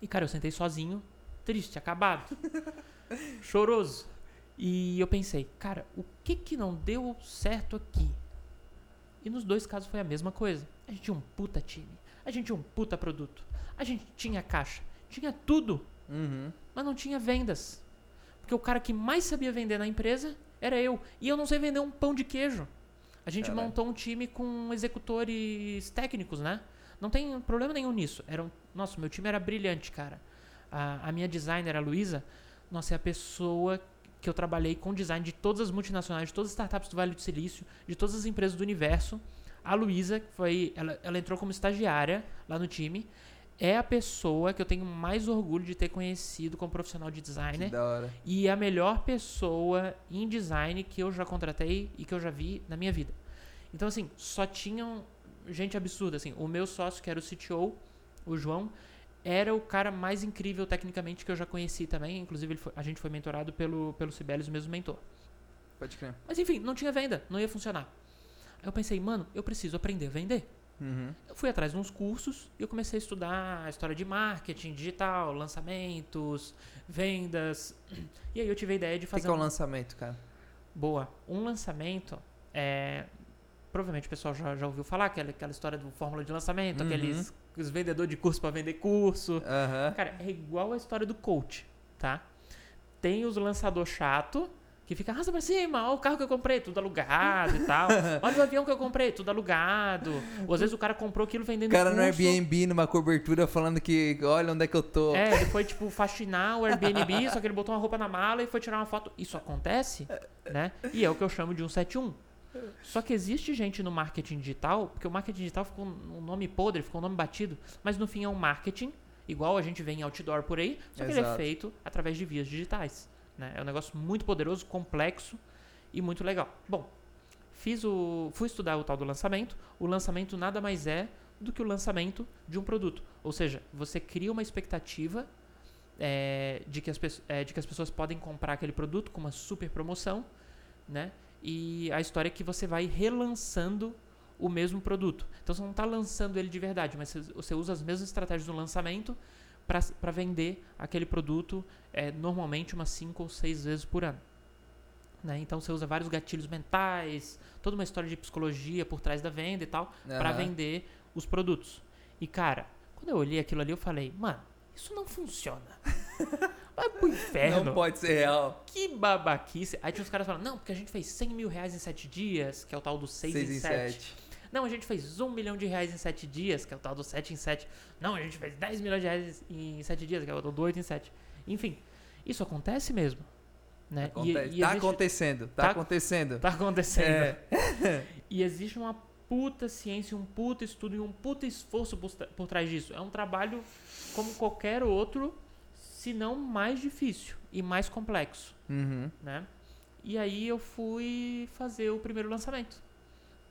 E, cara, eu sentei sozinho, triste, acabado. choroso. E eu pensei, cara, o que que não deu certo aqui? E nos dois casos foi a mesma coisa. A gente tinha um puta time. A gente tinha um puta produto. A gente tinha caixa. Tinha tudo Uhum. mas não tinha vendas. Porque o cara que mais sabia vender na empresa era eu. E eu não sei vender um pão de queijo. A gente montou um time com executores técnicos, né? Não tem problema nenhum nisso. Era um... Nossa, meu time era brilhante, cara. A, a minha designer, a Luísa, nossa, é a pessoa que eu trabalhei com design de todas as multinacionais, de todas as startups do Vale do Silício, de todas as empresas do universo. A Luísa, que foi, ela, ela entrou como estagiária lá no time, é a pessoa que eu tenho mais orgulho de ter conhecido como profissional de Que designer da hora. e a melhor pessoa em design que eu já contratei e que eu já vi na minha vida. Então, assim, só tinham gente absurda. Assim, o meu sócio, que era o CTO, o João, era o cara mais incrível tecnicamente que eu já conheci também. Inclusive, foi- a gente foi mentorado pelo, pelo Sibelius, o mesmo mentor. Pode crer. Mas enfim, não tinha venda, não ia funcionar. Aí eu pensei, mano, eu preciso aprender a vender. Uhum. Eu fui atrás de uns cursos e eu comecei a estudar a história de marketing digital, lançamentos, vendas. E aí eu tive a ideia de O que, fazer é um- lançamento, cara? Boa. Um lançamento é. Provavelmente o pessoal já, já ouviu falar, aquela, aquela história do fórmula de lançamento, Uhum. aqueles os vendedores de curso para vender curso. Aham. Cara, é igual a história do coach, tá? Tem os lançador chato, que fica, arrasta pra cima, olha o carro que eu comprei, tudo alugado e tal. Olha o avião que eu comprei, tudo alugado. Ou às vezes o cara comprou aquilo vendendo O cara no curso. Airbnb, numa cobertura, falando que olha onde é que eu tô. É, ele foi, tipo, faxinar o Airbnb, só que ele botou uma roupa na mala e foi tirar uma foto. Isso acontece, né? E é o que eu chamo de 171. Só que existe gente no marketing digital, porque o marketing digital ficou um nome podre, ficou um nome batido, mas no fim é um marketing, igual a gente vê em outdoor por aí, só que ele é feito através de vias digitais. Né? É um negócio muito poderoso, complexo e muito legal. Bom, fiz o, fui estudar o tal do lançamento. O lançamento nada mais é do que o lançamento de um produto. Ou seja, você cria uma expectativa é, de, que as, é, de que as pessoas podem comprar aquele produto com uma super promoção, né? E a história é que você vai relançando o mesmo produto. Então você não está lançando ele de verdade, mas você- usa as mesmas estratégias do lançamento para vender aquele produto é, normalmente umas 5 ou 6 vezes por ano. Né? Então você usa vários gatilhos mentais, toda uma história de psicologia por trás da venda e tal, para Aham. vender os produtos. E cara, quando eu olhei aquilo ali, eu falei, mano, isso não funciona. Vai pro inferno. Não pode ser real. Que babaquice. Aí tinha os caras falando, não, porque a gente fez 100 mil reais em 7 dias, que é o tal do 6, Seis em em 7. sete. Não, a gente fez 1 milhão de reais em 7 dias, que é o tal do 7 em 7. Não, a gente fez 10 milhões de reais em 7 dias, que é o do 8 em 7. Enfim, isso acontece mesmo. Né? E- Acontece. e tá existe- acontecendo, tá, tá- acontecendo. Tá acontecendo. É. E existe uma puta ciência, um puta estudo e um puta esforço por, por trás disso. É um trabalho como qualquer outro, se não mais difícil e mais complexo, Uhum. né? E aí eu fui fazer o primeiro lançamento,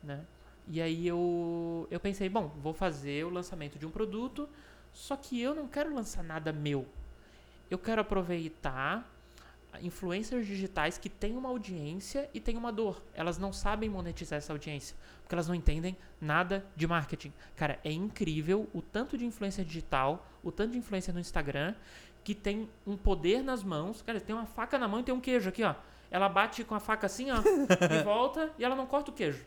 né? E aí eu, eu pensei, bom, vou fazer o lançamento de um produto, só que eu não quero lançar nada meu. Eu quero aproveitar influencers digitais que têm uma audiência e têm uma dor. Elas não sabem monetizar essa audiência, porque elas não entendem nada de marketing. Cara, é incrível o tanto de influência digital, o tanto de influência no Instagram, que tem um poder nas mãos. Cara, tem uma faca na mão e tem um queijo aqui, ó. Ela bate com a faca assim, ó, e volta, e ela não corta o queijo.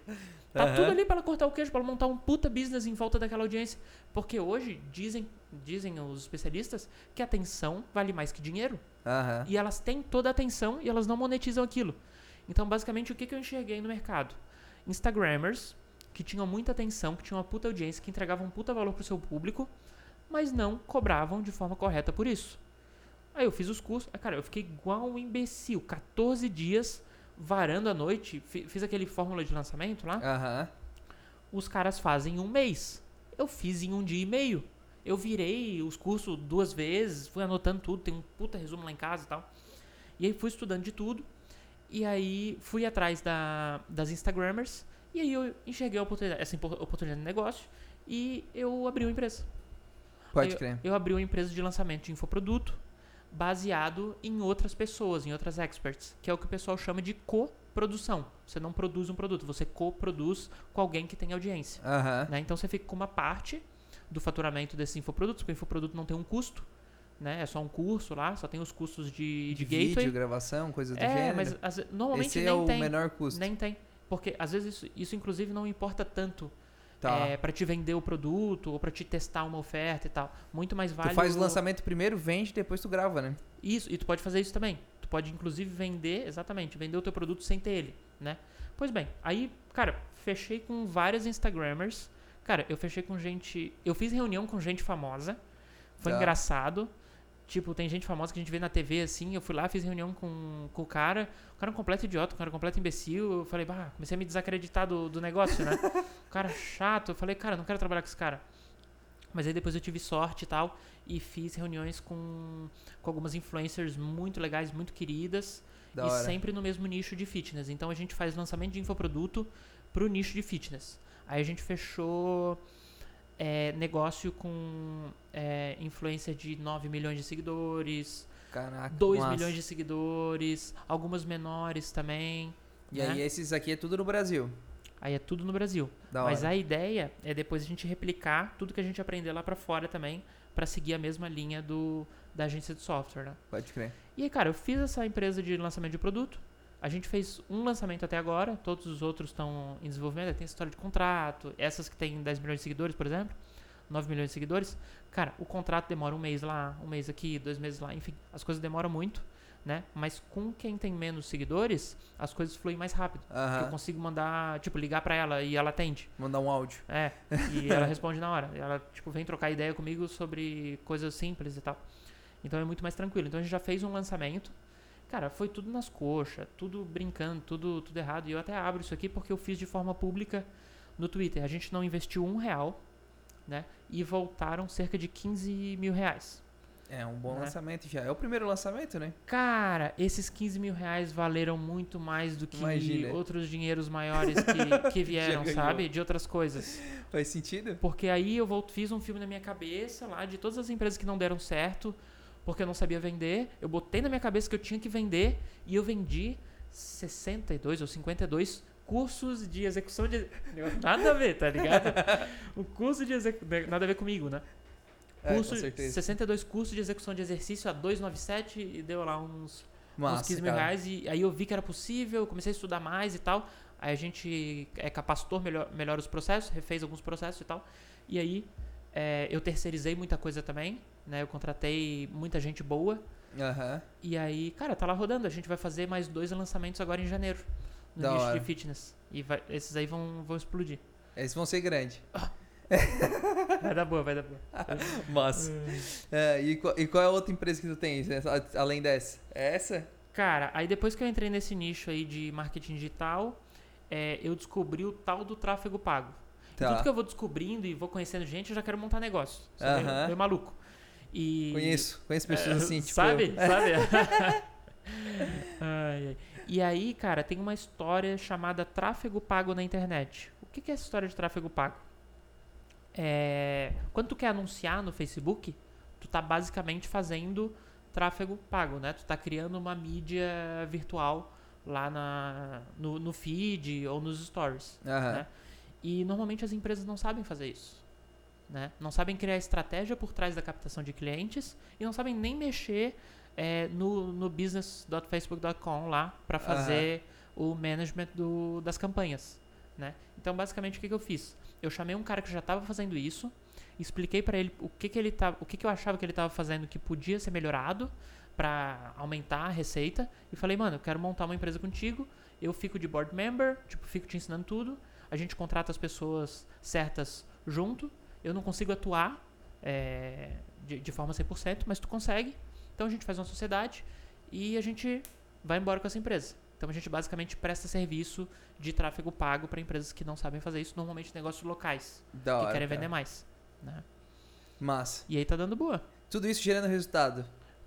Tá Aham. tudo ali pra ela cortar o queijo, pra ela montar um puta business em volta daquela audiência. Porque hoje, dizem, dizem os especialistas, que atenção vale mais que dinheiro. Aham. E elas têm toda a atenção e elas não monetizam aquilo. Então, basicamente, o que, que eu enxerguei no mercado? Instagrammers que tinham muita atenção, que tinham uma puta audiência, que entregavam um puta valor pro seu público, mas não cobravam de forma correta por isso. Aí eu fiz os cursos, ah, cara, eu fiquei igual um imbecil, 14 dias varando a noite, fi- fiz aquele fórmula de lançamento lá, Aham. os caras fazem em um mês. Eu fiz em um dia e meio. Eu virei os cursos duas vezes, fui anotando tudo, tem um puta resumo lá em casa e tal. E aí fui estudando de tudo. E aí fui atrás da, das Instagrammers. E aí eu enxerguei oportunidade, essa oportunidade de negócio. E eu abri uma empresa. Pode Aí crer. Eu, eu abri uma empresa de lançamento de infoproduto baseado em outras pessoas, em outras experts, que é o que o pessoal chama de coprodução. Você não produz um produto, você coproduz com alguém que tem audiência. Aham. né? Então você fica com uma parte do faturamento desses infoprodutos, porque o infoproduto não tem um custo, né? É só um curso lá, só tem os custos de, de, De gateway. vídeo, gravação, coisa do é, gênero. mas ve- normalmente Esse nem é o tem. menor custo. Nem tem. Porque às vezes isso, isso inclusive não importa tanto Tá. é, para te vender o produto ou para te testar uma oferta e tal. Muito mais vale tu faz o lançamento primeiro, vende, depois tu grava, né? Isso, e tu pode fazer isso também. Tu pode, inclusive, vender, exatamente, vender o teu produto sem ter ele, né? Pois bem, aí, cara, fechei com várias Instagrammers. Cara, eu fechei com gente. Eu fiz reunião com gente famosa. Foi Tá. engraçado. Tipo, tem gente famosa que a gente vê na TV assim. Eu fui lá, fiz reunião com, com o cara. O cara é um completo idiota, o cara é um completo imbecil. Eu falei, bah, comecei a me desacreditar do, do negócio, né? o cara chato. Eu falei, cara, não quero trabalhar com esse cara. Mas aí depois eu tive sorte e tal. E fiz reuniões com, com algumas influencers muito legais, muito queridas. Da e hora. sempre no mesmo nicho de fitness. Então a gente faz lançamento de infoproduto pro nicho de fitness. Aí a gente fechou é, negócio com é, influencer de 9 milhões de seguidores, Caraca. 2 massa. milhões de seguidores, algumas menores também. E né? aí, esses aqui é tudo no Brasil. Aí é tudo no Brasil. Da Mas hora. a ideia é depois a gente replicar tudo que a gente aprender lá pra fora também, pra seguir a mesma linha do da agência de software, né? Pode crer. E aí, cara, eu fiz essa empresa de lançamento de produto. A gente fez um lançamento até agora, todos os outros estão em desenvolvimento. Tem história de contrato, essas que tem 10 milhões de seguidores, por exemplo, 9 milhões de seguidores. Cara, o contrato demora um mês lá, um mês aqui, dois meses lá, enfim, as coisas demoram muito, né? Mas com quem tem menos seguidores, as coisas fluem mais rápido. Porque eu Aham. consigo mandar, tipo, ligar pra ela e ela atende. Mandar um áudio. É, e ela responde na hora. Ela, tipo, vem trocar ideia comigo sobre coisas simples e tal. Então é muito mais tranquilo. Então a gente já fez um lançamento. Cara, foi tudo nas coxas, tudo brincando, tudo, tudo errado. E eu até abro isso aqui porque eu fiz de forma pública no Twitter. A gente não investiu um real, né? E voltaram cerca de 15 mil reais. É um bom Né? lançamento já. É o primeiro lançamento, né? Cara, esses 15 mil reais valeram muito mais do que Imagina. outros dinheiros maiores que, que vieram, sabe? De outras coisas. Faz sentido? Porque aí eu fiz um filme na minha cabeça lá de todas as empresas que não deram certo, porque eu não sabia vender. Eu botei na minha cabeça que eu tinha que vender e eu vendi 62 ou 52 cursos de execução de. Nada a ver, tá ligado? O curso de execução. Nada a ver comigo, né? É, Curso, com certeza. 62 cursos de execução de exercício a 297 e deu lá uns Massa, uns 15 mil cara. reais e aí eu vi que era possível, comecei a estudar mais e tal. Aí a gente é, capacitou melhor, melhor os processos, refez alguns processos e tal. E aí é, eu terceirizei muita coisa também, né? Eu contratei muita gente boa. Aham. E aí, cara, tá lá rodando. A gente vai fazer mais dois lançamentos agora em janeiro. No Da nicho hora. de fitness. E vai- esses aí vão, vão explodir. Esses vão ser grandes. Vai dar boa, vai dar boa. Massa. É, e, qual, e qual é a outra empresa que tu tens, né, além dessa? É essa? Cara, aí depois que eu entrei nesse nicho aí de marketing digital, é, eu descobri o tal do tráfego pago. Tá. Tudo que eu vou descobrindo e vou conhecendo gente, eu já quero montar negócio. Meio, Aham. meio maluco. E, Conheço. Conheço pessoas É, assim, tipo. Sabe? eu. Sabe? Ai, ai. E aí, cara, tem uma história chamada tráfego pago na internet. O que é essa história de tráfego pago? É, quando tu quer anunciar no Facebook, tu tá basicamente fazendo tráfego pago, né? Tu tá criando uma mídia virtual lá na, no, no feed ou nos stories. Aham. né? E normalmente as empresas não sabem fazer isso. Né? Não sabem criar estratégia por trás da captação de clientes e não sabem nem mexer é, no, no business.facebook.com lá para Aham. fazer o management do, das campanhas. Né? Então, basicamente, o que, que eu fiz? Eu chamei um cara que já estava fazendo isso, expliquei para ele o que, que ele tava, o que, que eu achava que ele estava fazendo que podia ser melhorado para aumentar a receita e falei, mano, eu quero montar uma empresa contigo, eu fico de board member, tipo, fico te ensinando tudo, a gente contrata as pessoas certas junto, eu não consigo atuar é, de, de forma 100%, mas tu consegue, então a gente faz uma sociedade e a gente vai embora com essa empresa. Então a gente basicamente presta serviço de tráfego pago para empresas que não sabem fazer isso, normalmente negócios locais, Da que hora, querem cara. vender mais. Né? Massa. E aí tá dando boa. Tudo isso gerando resultado.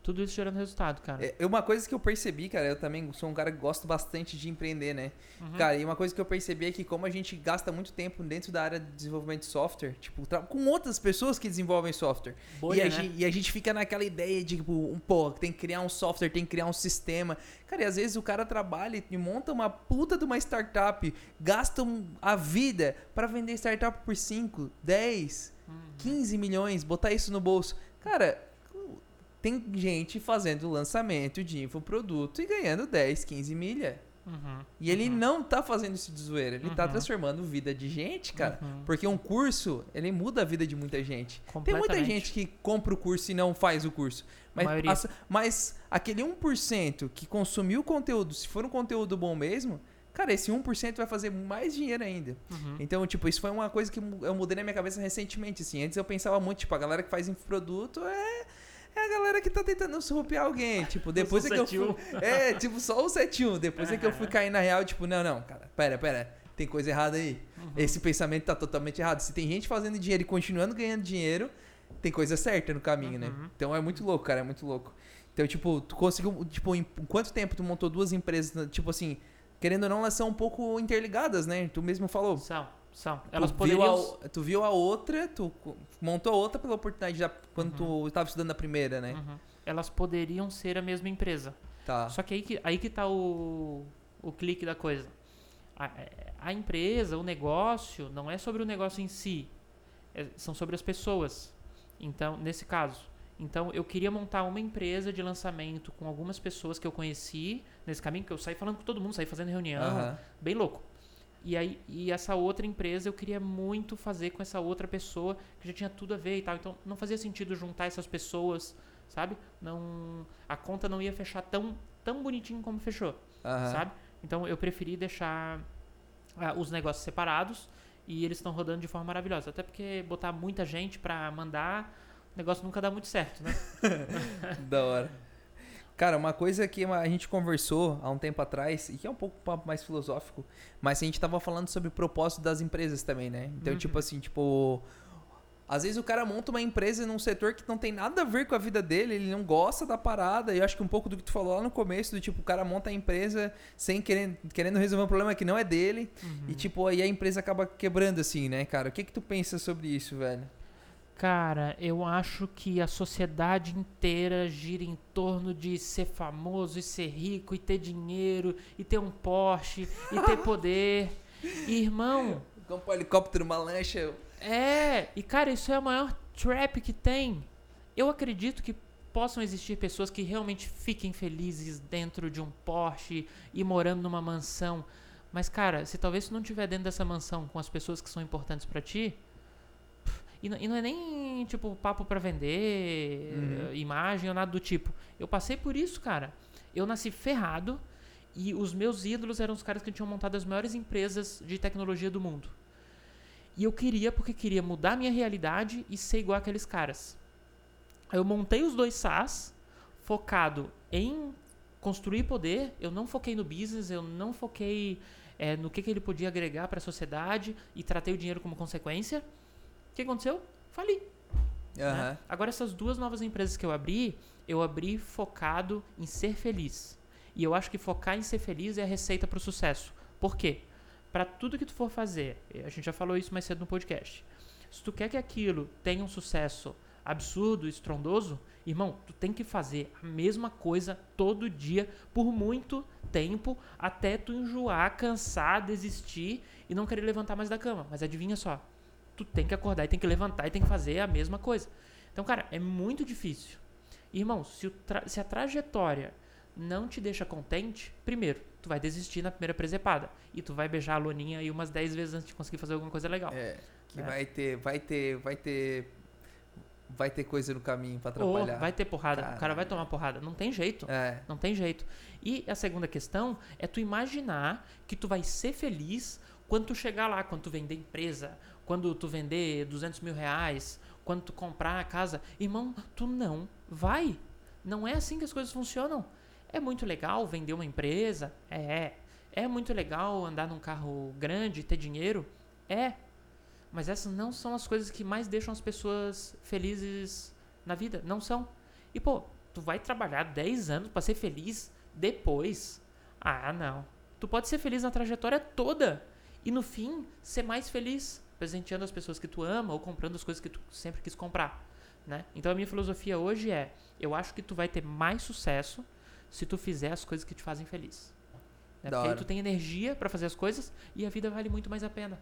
Tudo isso gerando resultado, cara. É, uma coisa que eu percebi, cara, eu também sou um cara que gosto bastante de empreender, né? Uhum. Cara, e uma coisa que eu percebi é que como a gente gasta muito tempo dentro da área de desenvolvimento de software, tipo, com outras pessoas que desenvolvem software. Bolha, e, a né? gente, e a gente fica naquela ideia de, tipo, um, pô, tem que criar um software, tem que criar um sistema. Cara, e às vezes o cara trabalha e monta uma puta de uma startup, gasta a vida pra vender startup por 5, 10, Uhum. 15 milhões, botar isso no bolso. Cara, tem gente fazendo lançamento de infoproduto e ganhando 10, 15 milha. Uhum. E ele Uhum. não tá fazendo isso de zoeira, ele tá Uhum. transformando vida de gente, cara. Uhum. Porque um curso, ele muda a vida de muita gente. Tem muita gente que compra o curso e não faz o curso. Mas, as- mas aquele 1% que consumiu o conteúdo, se for um conteúdo bom mesmo, cara, esse 1% vai fazer mais dinheiro ainda. Uhum. Então, tipo, isso foi uma coisa que eu mudei na minha cabeça recentemente, assim. Antes eu pensava muito, tipo, a galera que faz infoproduto é... É a galera que tá tentando surrupiar alguém. Tipo, depois é que eu fui... 71. É, tipo, só o 7-1. Depois é que eu fui cair na real, tipo, não, não, cara, pera, pera. Tem coisa errada aí. Uhum. Esse pensamento tá totalmente errado. Se tem gente fazendo dinheiro e continuando ganhando dinheiro, tem coisa certa no caminho, né? Uhum. Então é muito louco, cara, é muito louco. Então, tipo, tu conseguiu, tipo, em quanto tempo tu montou duas empresas, né? tipo assim, querendo ou não, elas são um pouco interligadas, né? Tu mesmo falou. São, são. Tu Elas viu poderiam... a, tu viu a outra, tu montou outra pela oportunidade da, quando tu estava estudando a primeira, né? Uhum. Elas poderiam ser a mesma empresa. Tá. Só que aí que, aí que tá o, o clique da coisa. A, a empresa, o negócio, não é sobre o negócio em si. É- são sobre as pessoas. Então, nesse caso. Então, eu queria montar uma empresa de lançamento com algumas pessoas que eu conheci nesse caminho, que eu saí falando com todo mundo, saí fazendo reunião, Aham. bem louco. E aí, e essa outra empresa eu queria muito fazer com essa outra pessoa que já tinha tudo a ver e tal. Então não fazia sentido juntar essas pessoas, sabe? Não, a conta não ia fechar tão, tão bonitinho como fechou, Aham. sabe? Então eu preferi deixar ah, os negócios separados e eles estão rodando de forma maravilhosa. Até porque botar muita gente pra mandar, o negócio nunca dá muito certo, né? Da hora. Cara, uma coisa que a gente conversou há um tempo atrás, e que é um pouco mais filosófico, mas a gente tava falando sobre o propósito das empresas também, né? Então, Uhum. tipo assim, tipo. Às vezes o cara monta uma empresa num setor que não tem nada a ver com a vida dele, ele não gosta da parada. E eu acho que um pouco do que tu falou lá no começo, do tipo, o cara monta a empresa sem querer, querendo resolver um problema que não é dele. E tipo, aí a empresa acaba quebrando assim, né, cara? O que que tu pensa sobre isso, velho? Cara, eu acho que a sociedade inteira gira em torno de ser famoso e ser rico e ter dinheiro e ter um Porsche e ter poder. E, irmão, Compra um helicóptero, uma lancha. é, e cara, isso é a maior trap que tem. Eu acredito que possam existir pessoas que realmente fiquem felizes dentro de um Porsche e morando numa mansão. Mas, cara, se talvez tu não estiver dentro dessa mansão com as pessoas que são importantes pra ti, e, não- e não é nem tipo papo pra vender, Uhum. eh, imagem ou nada do tipo. Eu passei por isso, cara. Eu nasci ferrado e os meus ídolos eram os caras que tinham montado as maiores empresas de tecnologia do mundo. E eu queria, porque queria mudar a minha realidade e ser igual aqueles caras. Eu montei os dois SaaS, focado em construir poder. Eu não foquei no business, eu não foquei eh, no que, que ele podia agregar para a sociedade e tratei o dinheiro como consequência. O que aconteceu? Fali. Né? Agora, essas duas novas empresas que eu abri, eu abri focado em ser feliz. E eu acho que focar em ser feliz é a receita para o sucesso. Por quê? Para tudo que tu for fazer, a gente já falou isso mais cedo no podcast. Se tu quer que aquilo tenha um sucesso absurdo, estrondoso, irmão, tu tem que fazer a mesma coisa todo dia por muito tempo até tu enjoar, cansar, desistir e não querer levantar mais da cama. Mas adivinha só, tu tem que acordar e tem que levantar e tem que fazer a mesma coisa. Então, cara, é muito difícil. Irmão, se, se a trajetória não te deixa contente, primeiro, tu vai desistir na primeira presepada. E tu vai beijar a loninha aí umas 10 vezes antes de conseguir fazer alguma coisa legal. É, que é. vai ter, vai ter, vai ter vai ter coisa no caminho para atrapalhar. Oh, vai ter porrada. Caramba. O cara vai tomar porrada. Não tem jeito. É. Não tem jeito. E a segunda questão é tu imaginar que tu vai ser feliz quando tu chegar lá, quando tu vender empresa, quando tu vender 200 mil reais, quando tu comprar a casa. Irmão, tu não vai. Não é assim que as coisas funcionam. É muito legal vender uma empresa? É. É muito legal andar num carro grande, ter dinheiro? É. Mas essas não são as coisas que mais deixam as pessoas felizes na vida. Não são. E, pô, tu vai trabalhar 10 anos para ser feliz depois? Ah, não. Tu pode ser feliz na trajetória toda. E no fim, ser mais feliz presenteando as pessoas que tu ama ou comprando as coisas que tu sempre quis comprar. Né? Então a minha filosofia hoje é: eu acho que tu vai ter mais sucesso se tu fizer as coisas que te fazem feliz. Né? Porque aí tu tem energia para fazer as coisas e a vida vale muito mais a pena.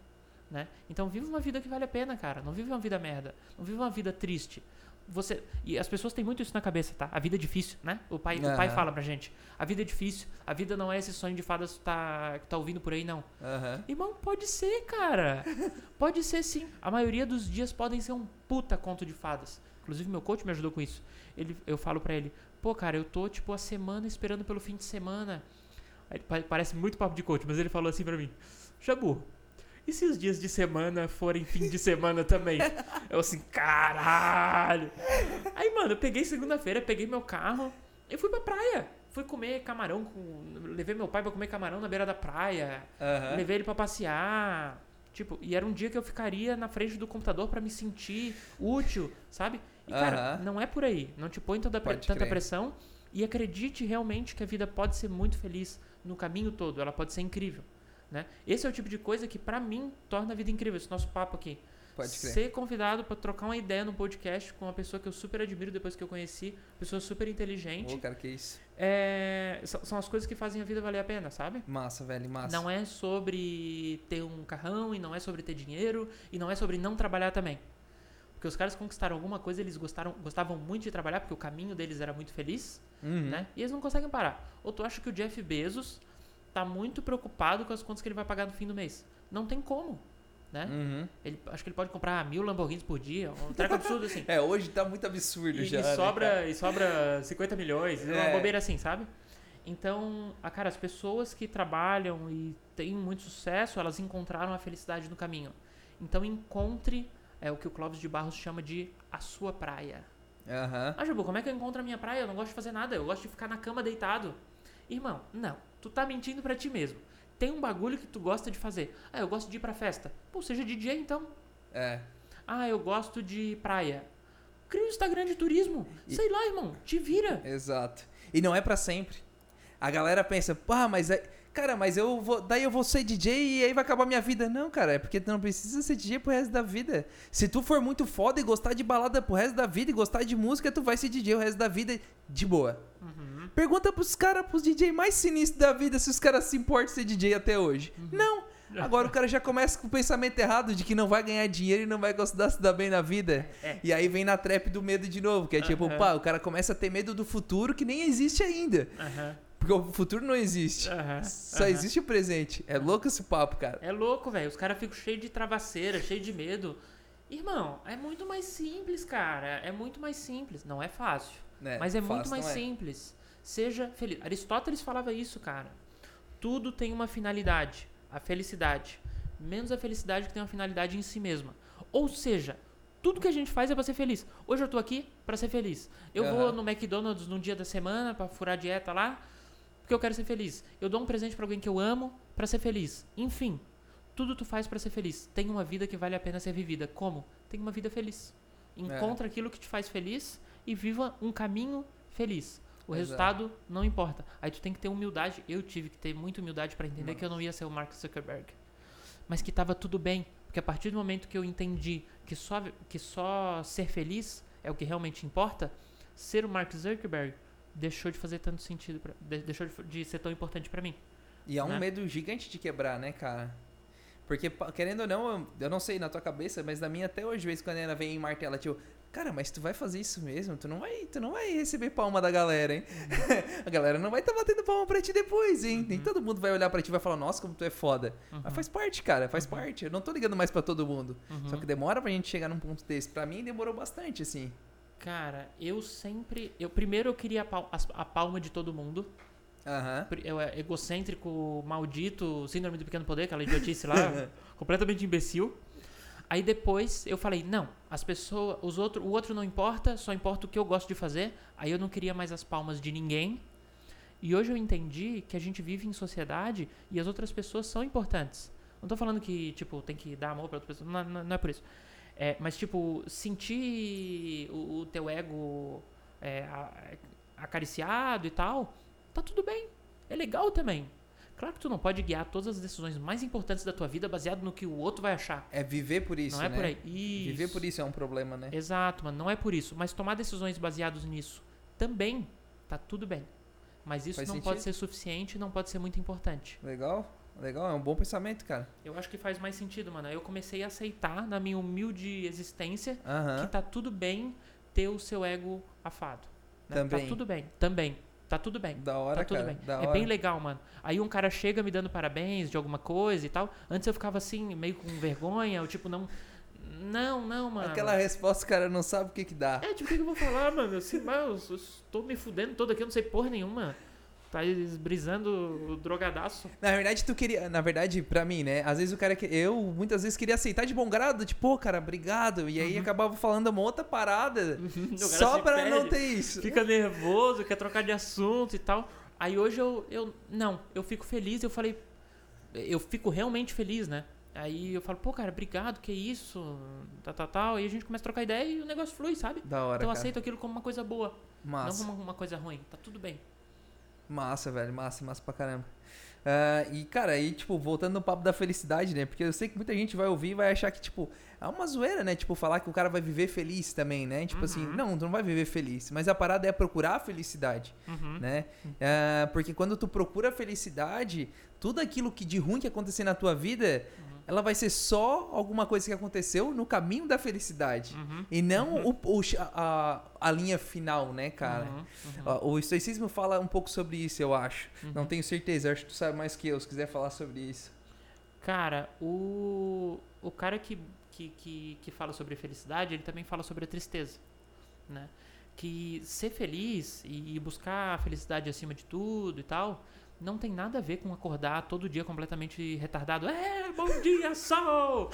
Né? Então vive uma vida que vale a pena, cara. Não vive uma vida merda. Não vive uma vida triste. Você e as pessoas têm muito isso na cabeça, tá? A vida é difícil, né? O pai, uhum. o pai fala pra gente: a vida é difícil. A vida não é esse sonho de fadas que tá, que tá ouvindo por aí, não. Uhum. Irmão, pode ser, cara. pode ser sim. A maioria dos dias podem ser um puta conto de fadas. Inclusive, meu coach me ajudou com isso. Ele, eu falo pra ele: pô, cara, eu tô tipo a semana esperando pelo fim de semana. Aí, parece muito papo de coach, mas ele falou assim pra mim: Jabu, e se os dias de semana forem fim de semana também? eu assim, caralho. Aí, mano, eu peguei segunda-feira, peguei meu carro e fui pra praia. Fui comer camarão com. Levei meu pai pra comer camarão na beira da praia. Uhum. Levei ele pra passear. Tipo, e era um dia que eu ficaria na frente do computador para me sentir útil, sabe? E, cara, uhum. não é por aí. Não te põe toda pre tanta pressão. E acredite realmente que a vida pode ser muito feliz no caminho todo. Ela pode ser incrível. Né? Esse é o tipo de coisa que, para mim, torna a vida incrível. Esse nosso papo aqui. Pode crer. Ser convidado para trocar uma ideia no podcast com uma pessoa que eu super admiro depois que eu conheci, pessoa super inteligente. Ô, cara, que isso. É, são as coisas que fazem a vida valer a pena, sabe? Massa, velho, massa. Não é sobre ter um carrão, e não é sobre ter dinheiro, e não é sobre não trabalhar também. Porque os caras conquistaram alguma coisa, eles gostaram, gostavam muito de trabalhar, porque o caminho deles era muito feliz, uhum. né? E eles não conseguem parar. Ou tu acha que o Jeff Bezos tá muito preocupado com as contas que ele vai pagar no fim do mês. Não tem como. Né? Uhum. Ele, acho que ele pode comprar mil Lamborghinis por dia, um treco absurdo assim. é, hoje tá muito absurdo e, já. E né, sobra, e sobra 50 milhões, é. uma bobeira assim, sabe? Então, a, cara, as pessoas que trabalham e têm muito sucesso, elas encontraram a felicidade no caminho. Então, encontre é o que o Clóvis de Barros chama de a sua praia. Uhum. Ah, Jabu, como é que eu encontro a minha praia? Eu não gosto de fazer nada, eu gosto de ficar na cama deitado. Irmão, não tu tá mentindo para ti mesmo. Tem um bagulho que tu gosta de fazer. Ah, eu gosto de ir pra festa. Pô, seja DJ então. É. Ah, eu gosto de praia. Cria um Instagram de turismo. E... Sei lá, irmão. Te vira. Exato. E não é para sempre. A galera pensa, pá, mas é. Cara, mas eu vou. Daí eu vou ser DJ e aí vai acabar minha vida. Não, cara, é porque tu não precisa ser DJ pro resto da vida. Se tu for muito foda e gostar de balada pro resto da vida e gostar de música, tu vai ser DJ o resto da vida de boa. Uhum. Pergunta pros caras, pros DJ mais sinistros da vida, se os caras se importam de ser DJ até hoje. Uhum. Não. Agora o cara já começa com o pensamento errado de que não vai ganhar dinheiro e não vai gostar se dar bem na vida. É. E aí vem na trap do medo de novo, que é tipo, pá, o cara começa a ter medo do futuro que nem existe ainda. Porque o futuro não existe. Só existe o presente. É louco esse papo, cara. É louco, velho. Os caras ficam cheios de travasseira, cheios de medo. Irmão, é muito mais simples, cara. É muito mais simples. Não é fácil. É, mas é muito mais é. simples. Seja feliz. Aristóteles falava isso, cara. Tudo tem uma finalidade, a felicidade. Menos a felicidade que tem uma finalidade em si mesma. Ou seja, tudo que a gente faz é para ser feliz. Hoje eu tô aqui para ser feliz. Eu uhum. vou no McDonald's num dia da semana para furar dieta lá, porque eu quero ser feliz. Eu dou um presente para alguém que eu amo para ser feliz. Enfim, tudo tu faz para ser feliz. Tem uma vida que vale a pena ser vivida. Como? Tem uma vida feliz. Encontra é. aquilo que te faz feliz e viva um caminho feliz. O Exato. resultado não importa. Aí tu tem que ter humildade. Eu tive que ter muita humildade para entender Nossa. que eu não ia ser o Mark Zuckerberg. Mas que tava tudo bem. Porque a partir do momento que eu entendi que só, que só ser feliz é o que realmente importa, ser o Mark Zuckerberg deixou de fazer tanto sentido, pra, de- deixou de, ser tão importante pra mim. E é um Né? medo gigante de quebrar, né, cara? Porque, querendo ou não, eu- não sei na tua cabeça, mas na minha até hoje, vez quando ela vem em martela, tipo, cara, mas tu vai fazer isso mesmo? Tu não vai, tu não vai receber palma da galera, hein? a galera não vai estar batendo palma pra ti depois, hein? Nem Uhum. todo mundo vai olhar pra ti e vai falar, nossa, como tu é foda. Uhum, Mas faz parte, cara, faz parte. Eu não tô ligando mais pra todo mundo. uhum. Só que demora pra gente chegar num ponto desse. Pra mim, demorou bastante, assim. Cara, eu sempre. Eu, primeiro eu queria a, pal- as- a palma de todo mundo. Pri- Eu é egocêntrico, maldito, síndrome do pequeno poder, aquela idiotice lá, completamente imbecil. Aí depois eu falei, não, as pessoas, os outro, o outro não importa, só importa o que eu gosto de fazer. Aí eu não queria mais as palmas de ninguém. E hoje eu entendi que a gente vive em sociedade e as outras pessoas são importantes. Não tô falando que, tipo, tem que dar amor pra outras pessoas, não, não- não é por isso. É, mas, tipo, sentir o, o teu ego é, acariciado e tal, tá tudo bem. É legal também. Claro que tu não pode guiar todas as decisões mais importantes da tua vida baseado no que o outro vai achar. É viver por isso, não é né? por aí. Isso. Viver por isso é um problema, né? Exato, mano. Não é por isso. Mas tomar decisões baseadas nisso também tá tudo bem. Mas isso Faz não sentido. pode ser suficiente e não pode ser muito importante. Legal? Legal, é um bom pensamento, cara. Eu acho que faz mais sentido, mano. Aí Eu comecei a aceitar, na minha humilde existência, Aham. que tá tudo bem ter o seu ego afado. né? Também. Tá tudo bem. Também. Tá tudo bem. Da hora, Tá tudo cara. bem. Da é hora. bem legal, mano. Aí um cara chega me dando parabéns de alguma coisa e tal. Antes eu ficava assim, meio com vergonha, eu tipo, não. Não, não, mano. Aquela resposta, o cara não sabe o que que dá. É, tipo, o que, que eu vou falar, mano? Assim, mas eu estou me fudendo todo aqui, eu não sei porra nenhuma. Tá brisando o drogadaço. Na verdade, tu queria. Na verdade, pra mim, né? Às vezes o cara. que- Eu muitas vezes queria aceitar de bom grado, tipo, pô, cara, obrigado. E aí Uhum. acabava falando uma outra parada. Cara só pra perde, não ter isso. Fica nervoso, quer trocar de assunto e tal. Aí hoje eu, eu. Não, eu fico feliz, eu falei. Eu fico realmente feliz, né? Aí eu falo, pô, cara, obrigado, que isso, tal, tal, tal. E a gente começa a trocar ideia e o negócio flui, sabe? Da hora. Então eu aceito aquilo como uma coisa boa, Massa. não como uma coisa ruim. Tá tudo bem. Massa, velho. Massa, massa pra caramba. Ah, e, cara, aí, tipo, voltando no papo da felicidade, né? Porque eu sei que muita gente vai ouvir e vai achar que, tipo, é uma zoeira, né? Tipo, falar que o cara vai viver feliz também, né? Tipo assim, Uhum. não, tu não vai viver feliz. Mas a parada é procurar a felicidade, Uhum. né? Ah, porque quando tu procura a felicidade, tudo aquilo que de ruim que acontecer na tua vida, Uhum. Ela vai ser só alguma coisa que aconteceu no caminho da felicidade. Uhum. E não o, o- a, a linha final, né, cara? Uhum. Uhum. O estoicismo fala um pouco sobre isso, eu acho. Não Uhum. tenho certeza, acho que tu sabe mais que eu, se quiser falar sobre isso. Cara, o, o cara que, que, que, que fala sobre felicidade, ele também fala sobre a tristeza, né? Que ser feliz e, e buscar a felicidade acima de tudo e tal, não tem nada a ver com acordar todo dia completamente retardado. É, bom dia, sol!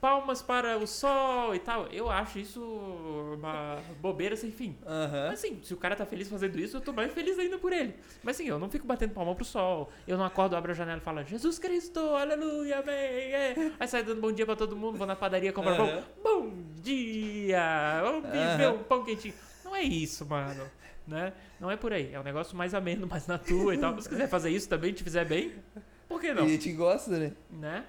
Palmas para o sol e tal. Eu acho isso uma bobeira sem fim. Aham. Mas assim, se o cara tá feliz fazendo isso, eu tô mais feliz ainda por ele. Mas assim, eu não fico batendo palma pro sol. Eu não acordo, abro a janela e falo, Jesus Cristo, aleluia, amém. É. Aí sai dando bom dia pra todo mundo, vou na padaria comprar Aham. pão. Bom dia! Vamos viver Aham. um pão quentinho. Não é isso, mano. Né? Não é por aí. É um negócio mais ameno, mais na tua e tal. Se quiser fazer isso também, te fizer bem, por que não? E a gente gosta, né? né?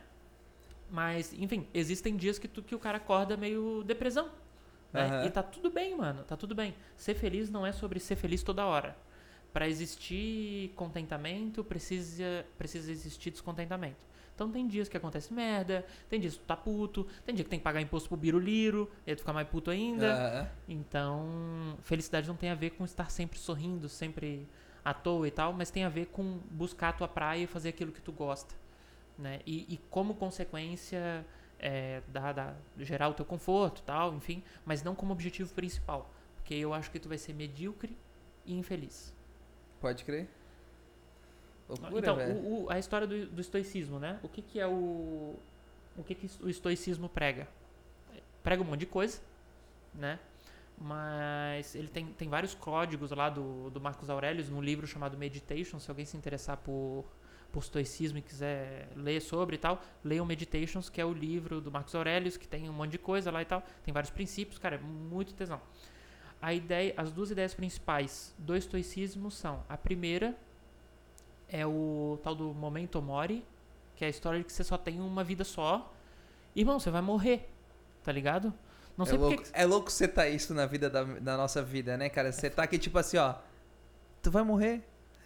Mas, enfim, existem dias que, tu, que o cara acorda meio depressão. Né? Aham. E tá tudo bem, mano. Tá tudo bem. Ser feliz não é sobre ser feliz toda hora. Pra existir contentamento, precisa, precisa existir descontentamento. Então tem dias que acontece merda, tem dias que tu tá puto, tem dia que tem que pagar imposto pro biruliro, e aí tu fica mais puto ainda. Aham. Então, felicidade não tem a ver com estar sempre sorrindo, sempre à toa e tal, mas tem a ver com buscar a tua praia e fazer aquilo que tu gosta, né? E, e como consequência é, da, da, gerar o teu conforto tal, enfim, mas não como objetivo principal, porque eu acho que tu vai ser medíocre e infeliz. Pode crer. Loucura, então, o- o- a história do, do estoicismo, né? O que, que é o. O que, que o estoicismo prega? Prega um monte de coisa, né? Mas ele tem, tem vários códigos lá do, do Marcos Aurelius num livro chamado Meditation. Se alguém se interessar por, por estoicismo e quiser ler sobre e tal, leia o Meditations, que é o livro do Marcos Aurelius, que tem um monte de coisa lá e tal. Tem vários princípios, cara, é muito tesão. A ideia, as duas ideias principais do estoicismo são: a primeira é o tal do momento mori, que é a história de que você só tem uma vida só. Irmão, você vai morrer, tá ligado? Não é, sei louco, porque. é louco você tá isso na vida da, da nossa vida, né, cara? Você tá aqui tipo assim, ó. Tu vai morrer,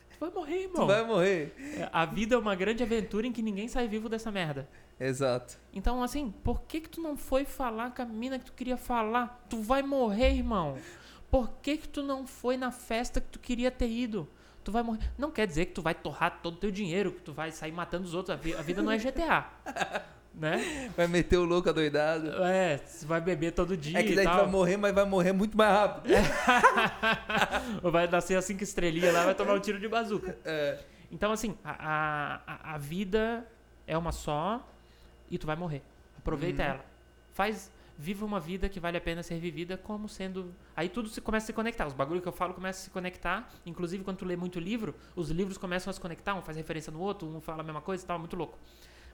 Tu vai morrer, tu irmão. vai morrer. É, A vida é uma grande aventura em que ninguém sai vivo dessa merda. Exato. Então, assim, por que que tu não foi falar com a mina que tu queria falar? Tu vai morrer, irmão. Por que que tu não foi na festa que tu queria ter ido? Tu vai morrer. Não quer dizer que tu vai torrar todo o teu dinheiro, que tu vai sair matando os outros. A, vi- a vida não é GTA. né? Vai meter o louco adoidado. É, você vai beber todo dia É que daí tu vai morrer, mas vai morrer muito mais rápido. Ou vai nascer as cinco estrelinhas lá, vai tomar um tiro de bazuca. É. Então, assim, a, a, a- vida é uma só e tu vai morrer. Aproveita Uhum. ela. Faz, viva uma vida que vale a pena ser vivida como sendo... Aí tudo se começa a se conectar. Os bagulhos que eu falo começam a se conectar. Inclusive, quando tu lê muito livro, os livros começam a se conectar. Um faz referência no outro, um fala a mesma coisa e tal. Muito louco.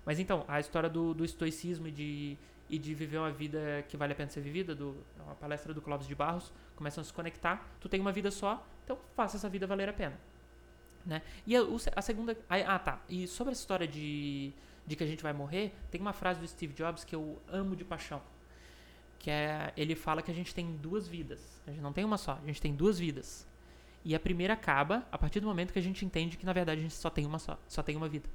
Mas então, a história do, do estoicismo e de, e de viver uma vida que vale a pena ser vivida, do, é uma palestra do Clóvis de Barros, começam a se conectar. Tu tem uma vida só, então faça essa vida valer a pena. Né? E a, a segunda. Ah, tá. E sobre essa história de, de que a gente vai morrer, tem uma frase do Steve Jobs que eu amo de paixão. Que é. Ele fala que a gente tem duas vidas. A gente não tem uma só, a gente tem duas vidas. E a primeira acaba a partir do momento que a gente entende que na verdade a gente só tem uma só, só tem uma vida.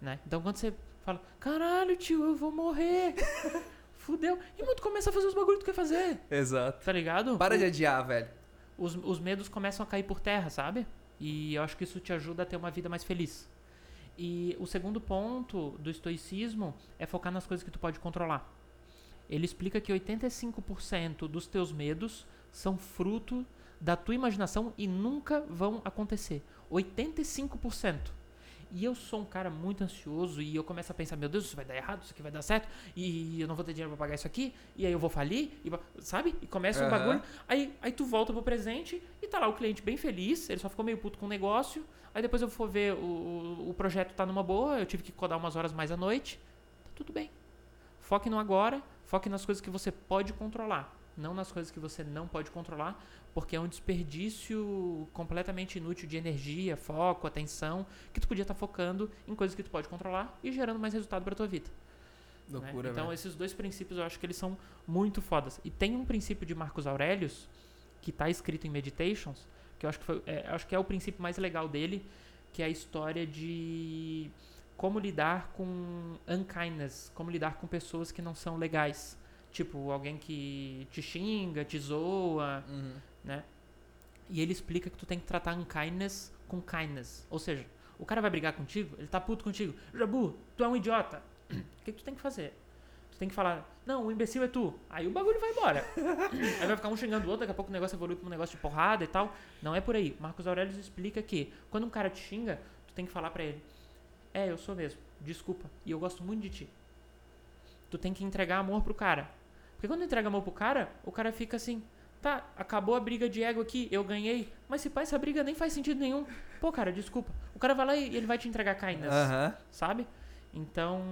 Né? Então quando você fala, caralho, tio, eu vou morrer. Fudeu. E tu começa a fazer os bagulhos que tu quer fazer. Exato. Tá ligado? Para O- de adiar, velho. os, os medos começam a cair por terra, sabe? E eu acho que isso te ajuda a ter uma vida mais feliz. E o segundo ponto do estoicismo é focar nas coisas que tu pode controlar. Ele explica que 85% dos teus medos são fruto da tua imaginação e nunca vão acontecer. 85%. E eu sou um cara muito ansioso e eu começo a pensar, meu Deus, isso vai dar errado, isso aqui vai dar certo, e eu não vou ter dinheiro pra pagar isso aqui, e aí eu vou falir, e, sabe? E começa um Aham. bagulho. Aí, aí tu volta pro presente e tá lá o cliente bem feliz, ele só ficou meio puto com o negócio. Aí depois eu for ver o, o, o projeto tá numa boa, eu tive que codar umas horas mais à noite. Tá tudo bem. Foque no agora, foque nas coisas que você pode controlar, não nas coisas que você não pode controlar, porque é um desperdício completamente inútil de energia, foco, atenção, que tu podia estar focando em coisas que tu pode controlar e gerando mais resultado para tua vida. né? Loucura, Então velho. esses dois princípios eu acho que eles são muito fodas. E tem um princípio de Marcos Aurelius que está escrito em Meditations, que eu acho que, foi, é, acho que é o princípio mais legal dele, que é a história de como lidar com unkindness, como lidar com pessoas que não são legais. Tipo, alguém que te xinga, te zoa, Uhum. né? E ele explica que tu tem que tratar unkindness com kindness. Ou seja, o cara vai brigar contigo, ele tá puto contigo. Jabu, tu é um idiota. O que, que tu tem que fazer? Tu tem que falar, não, o imbecil é tu. Aí o bagulho vai embora. aí vai ficar um xingando o outro, daqui a pouco o negócio evolui pra um negócio de porrada e tal. Não é por aí. Marcos Aurelius explica que quando um cara te xinga, tu tem que falar pra ele, é, eu sou mesmo, desculpa, e eu gosto muito de ti. Tu tem que entregar amor pro cara. Porque quando entrega amor pro cara, o cara fica assim, tá, acabou a briga de ego aqui, eu ganhei. Mas se pá, essa briga nem faz sentido nenhum. Pô, cara, desculpa. O cara vai lá e ele vai te entregar kindness, Aham. sabe? Então,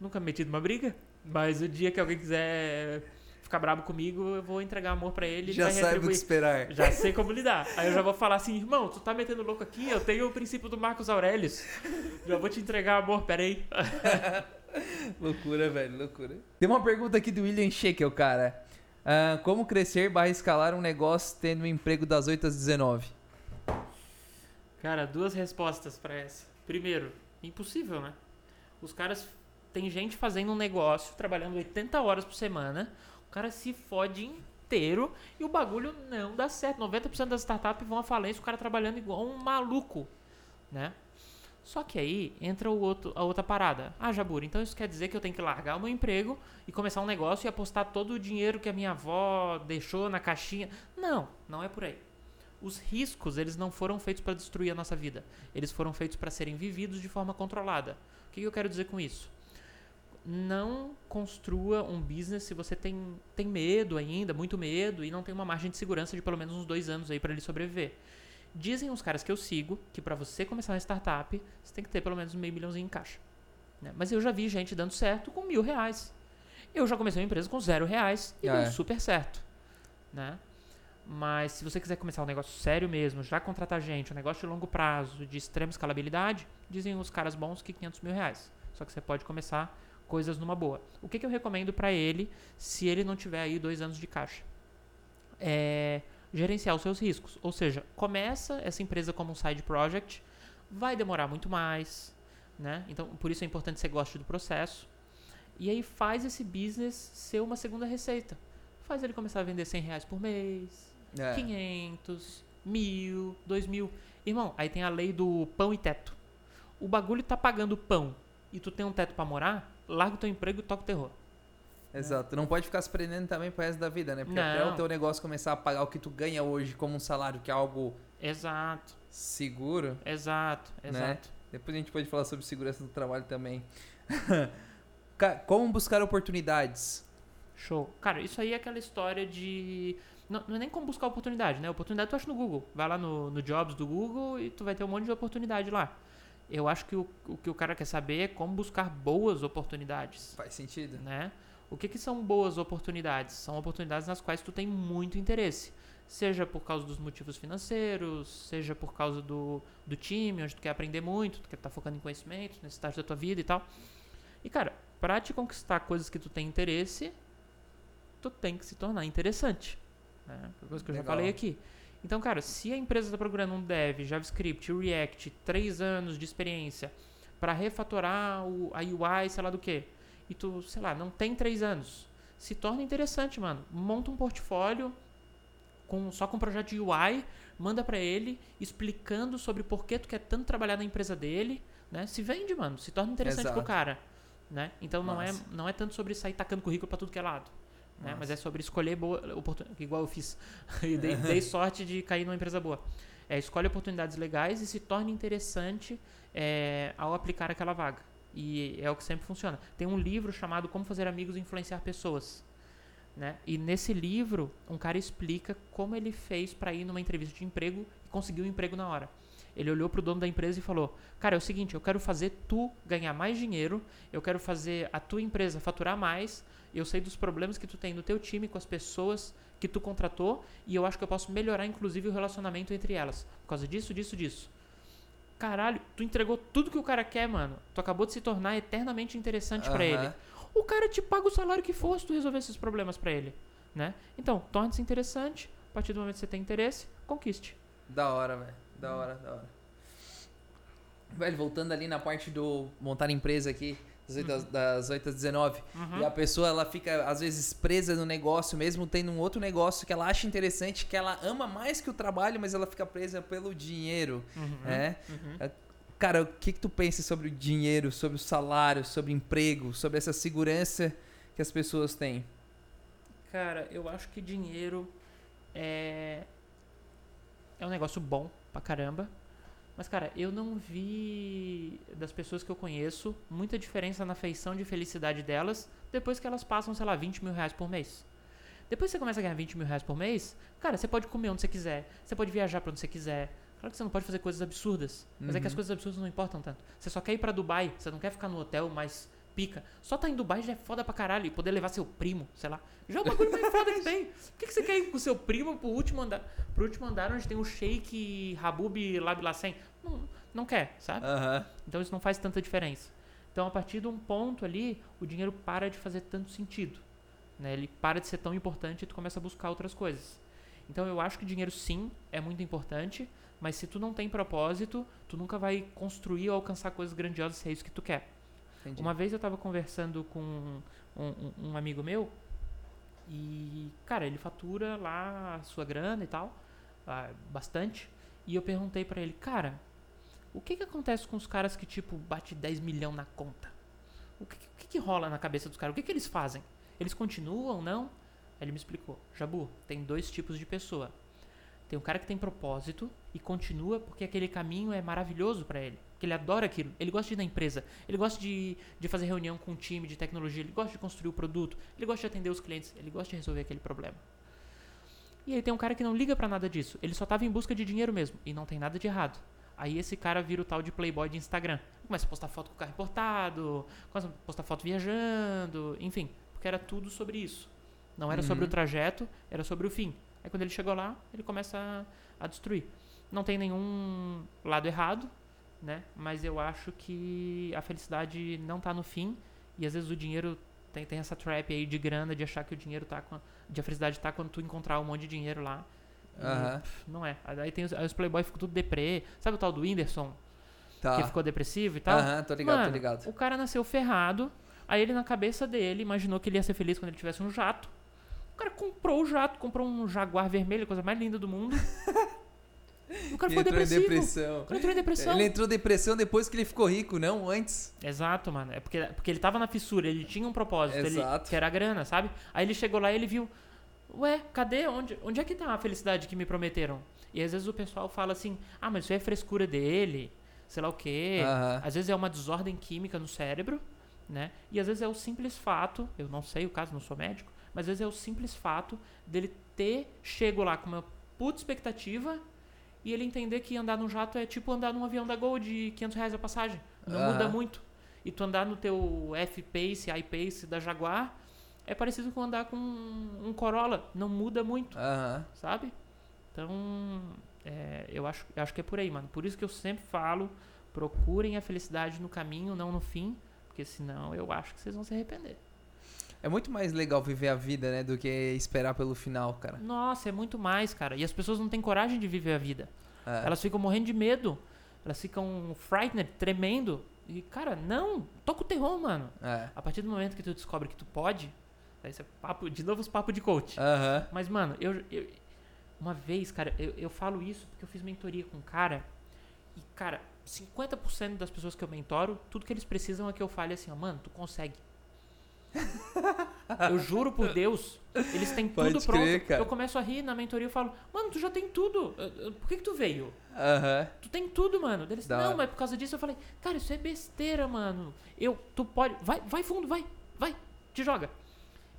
nunca me meti numa briga. Mas o dia que alguém quiser ficar bravo comigo, eu vou entregar amor pra ele. ele Já sabe o que retribuir. esperar. Já sei como lidar. Aí eu já vou falar assim, irmão, tu tá metendo louco aqui? Eu tenho o princípio do Marcos Aurelius. Já vou te entregar amor, peraí. Loucura, velho, loucura. Tem uma pergunta aqui do William Shekel, cara. Ah, como crescer barra escalar um negócio tendo um emprego das 8 às 19? Cara, duas respostas pra essa. Primeiro, impossível, né? Os caras. Tem gente fazendo um negócio, trabalhando 80 horas por semana. O cara se fode inteiro e o bagulho não dá certo. 90% das startups vão à falência, o cara trabalhando igual um maluco, né? Só que aí entra o outro, a outra parada. Ah, Jabur, então isso quer dizer que eu tenho que largar o meu emprego e começar um negócio e apostar todo o dinheiro que a minha avó deixou na caixinha. Não, não é por aí. Os riscos, eles não foram feitos para destruir a nossa vida. Eles foram feitos para serem vividos de forma controlada. O que que eu quero dizer com isso? Não construa um business se você tem, tem medo ainda, muito medo, e não tem uma margem de segurança de pelo menos uns dois anos aí para ele sobreviver. Dizem os caras que eu sigo que para você começar uma startup, você tem que ter pelo menos meio milhãozinho em caixa. né? Mas eu já vi gente dando certo com mil reais. Eu já comecei uma empresa com zero reais e Ah, deu é. super certo. Né? Mas se você quiser começar um negócio sério mesmo, já contratar gente, um negócio de longo prazo, de extrema escalabilidade, dizem os caras bons que 500 mil reais. Só que você pode começar coisas numa boa. O que, que eu recomendo para ele se ele não tiver aí dois anos de caixa? É gerenciar os seus riscos. Ou seja, começa essa empresa como um side project, vai demorar muito mais, né? Então, por isso é importante que você goste do processo. E aí faz esse business ser uma segunda receita. Faz ele começar a vender 100 reais por mês, É. 500, mil, dois mil. Irmão, aí tem a lei do pão e teto. O bagulho tá pagando pão e tu tem um teto pra morar, larga o teu emprego e toca o terror. Exato. Não pode ficar se prendendo também pro resto da vida, né? Porque até Não. o teu negócio começar a pagar o que tu ganha hoje como um salário, que é algo Exato, seguro, exato, Né? exato. depois a gente pode falar sobre segurança do trabalho também. Como buscar oportunidades? Show. Cara, isso aí é aquela história de. Não, não é nem como buscar oportunidade, né? Oportunidade tu acha no Google. Vai lá no, no Jobs do Google e tu vai ter um monte de oportunidade lá. Eu acho que o, o que o cara quer saber é como buscar boas oportunidades. Faz sentido? né? O que, que são boas oportunidades? São oportunidades nas quais tu tem muito interesse. Seja por causa dos motivos financeiros, seja por causa do, do time, onde tu quer aprender muito, tu quer estar focando em conhecimento, nesse estágio da tua vida e tal. E, cara, pra te conquistar coisas que tu tem interesse, tu tem que se tornar interessante. Né? Coisa que eu já Legal. falei aqui. Então, cara, se a empresa está procurando um dev, JavaScript, React, três anos de experiência para refatorar o, a UI, sei lá do que, e tu, sei lá, não tem três anos, se torna interessante, mano. Monta um portfólio com, só com um projeto de UI, manda para ele explicando sobre por que tu quer tanto trabalhar na empresa dele, né? Se vende, mano, se torna interessante pro Exato. cara, né? Então não é, não é tanto sobre sair tacando currículo para tudo que é lado. Né? Mas é sobre escolher boa oportunidade, igual eu fiz. e dei, dei sorte de cair numa empresa boa. É, escolhe oportunidades legais e se torne interessante é, ao aplicar aquela vaga. E é o que sempre funciona. Tem um livro chamado Como Fazer Amigos e Influenciar Pessoas. Né? E nesse livro, um cara explica como ele fez para ir numa entrevista de emprego e conseguiu um emprego na hora. Ele olhou pro dono da empresa e falou: Cara, é o seguinte, eu quero fazer tu ganhar mais dinheiro, eu quero fazer a tua empresa faturar mais, eu sei dos problemas que tu tem no teu time com as pessoas que tu contratou e eu acho que eu posso melhorar inclusive o relacionamento entre elas. Por causa disso, disso, disso. Caralho, tu entregou tudo que o cara quer, mano. Tu acabou de se tornar eternamente interessante pra Aham. ele. O cara te paga o salário que for se tu resolver esses problemas pra ele, né? Então, torne-se interessante. A partir do momento que você tem interesse, conquiste. Da hora, velho. Da hora, da hora. Velho, voltando ali na parte do montar empresa aqui, das 8, às- das 8 às 19. Uhum. E a pessoa, ela fica, às vezes, presa no negócio, mesmo tendo um outro negócio que ela acha interessante, que ela ama mais que o trabalho, mas ela fica presa pelo dinheiro, Uhum. né? Uhum. Cara, o que que tu pensa sobre o dinheiro, sobre o salário, sobre emprego, sobre essa segurança que as pessoas têm? Cara, eu acho que dinheiro é. É um negócio bom pra caramba. Mas, cara, eu não vi das pessoas que eu conheço muita diferença na feição de felicidade delas depois que elas passam, sei lá, 20 mil reais por mês. Depois que você começa a ganhar 20 mil reais por mês, cara, você pode comer onde você quiser, você pode viajar pra onde você quiser. Claro que você não pode fazer coisas absurdas, mas é que as Uhum. coisas absurdas não importam tanto. Você só quer ir pra Dubai, você não quer ficar no hotel mais pica. Só tá em Dubai já é foda pra caralho e poder levar seu primo, sei lá. Já é o bagulho mais foda que tem. Por que, que você quer ir com seu primo pro último andar, pro último andar onde tem o Sheik Habub Labilacem? Não, não quer, sabe? Aham. Então isso não faz tanta diferença. Então a partir de um ponto ali, o dinheiro para de fazer tanto sentido. Né? Ele para de ser tão importante e tu começa a buscar outras coisas. Então eu acho que dinheiro sim é muito importante, mas se tu não tem propósito, tu nunca vai construir ou alcançar coisas grandiosas se é isso que tu quer. Entendi. Uma vez eu tava conversando com um, um- um amigo meu e, cara, ele fatura lá a sua grana e tal, ah, bastante. E eu perguntei pra ele, cara, o que que acontece com os caras que, tipo, bate 10 milhão na conta? O que, o que que rola na cabeça dos caras? O que que eles fazem? Eles continuam, não? Aí ele me explicou, Jabu, tem dois tipos de pessoa. Tem um cara que tem propósito e continua porque aquele caminho é maravilhoso pra ele. Porque ele adora aquilo. Ele gosta de ir na empresa. Ele gosta de, de fazer reunião com um time de tecnologia. Ele gosta de construir o produto. Ele gosta de atender os clientes. Ele gosta de resolver aquele problema. E aí tem um cara que não liga pra nada disso. Ele só tava em busca de dinheiro mesmo. E não tem nada de errado. Aí esse cara vira o tal de playboy de Instagram. Começa a postar foto com o carro importado. Começa a postar foto viajando. Enfim. Porque era tudo sobre isso. Não era sobre o Uhum. trajeto, era sobre o fim. Aí quando ele chegou lá, ele começa a, a destruir. Não tem nenhum lado errado, né? Mas eu acho que a felicidade não tá no fim E às vezes o dinheiro tem, tem essa trap aí de grana, de achar que o dinheiro tá com. De a felicidade tá quando tu encontrar um monte de dinheiro lá. E, pff, Não é. Aí tem os, aí os Playboy ficam tudo deprê. Sabe o tal do Whindersson? Tá. Que ficou depressivo e tal? Aham, tô ligado, tô Mano, ligado. O cara nasceu ferrado. Aí ele, na cabeça dele, imaginou que ele ia ser feliz quando ele tivesse um jato. O cara comprou o jato, comprou um Jaguar vermelho, coisa mais linda do mundo. O cara ficou depressivo. depressão. O cara entrou em depressão. Ele entrou em depressão depois que ele ficou rico, não antes. Exato, mano. É porque, porque ele tava na fissura, ele tinha um propósito, ele, Exato. que era a grana, sabe? Aí ele chegou lá e ele viu, ué, cadê? Onde, onde é que tá a felicidade que me prometeram? E às vezes o pessoal fala assim, ah, mas isso aí é frescura dele, sei lá o quê. Aham. Às vezes é uma desordem química no cérebro, né? E às vezes é o simples fato, eu não sei o caso, não sou médico, mas às vezes é o simples fato dele ter chego lá com uma puta expectativa e ele entender que andar num jato é tipo andar num avião da Gol de 500 reais a passagem. Não muda muito. E tu andar no teu F-Pace, I-Pace da Jaguar é parecido com andar com um Corolla. Não muda muito sabe? Então, é, eu, acho, eu acho que é por aí, mano. Por isso que eu sempre falo, procurem a felicidade no caminho, não no fim, porque senão eu acho que vocês vão se arrepender. É muito mais legal viver a vida, né, do que esperar pelo final, cara. Nossa, é muito mais, cara. E as pessoas não têm coragem de viver a vida. É. Elas ficam morrendo de medo. Elas ficam frightened, tremendo. E, cara, não. Toca o terror, mano. É. A partir do momento que tu descobre que tu pode, daí você papo, de novo os papos de coach. Aham. Mas, mano, eu, eu- uma vez, cara, eu, eu falo isso porque eu fiz mentoria com um cara e, cara, 50% das pessoas que eu mentoro, tudo que eles precisam é que eu fale assim, ó, mano, tu consegue. Eu juro por Deus, eles têm Pode tudo pronto. crer. Eu começo a rir na mentoria e falo, mano, tu já tem tudo. Por que, que tu veio? Tu tem tudo, mano. Eles, não, mas por causa disso eu falei, cara, isso é besteira, mano. Eu, tu pode, vai, vai fundo, vai, vai, te joga.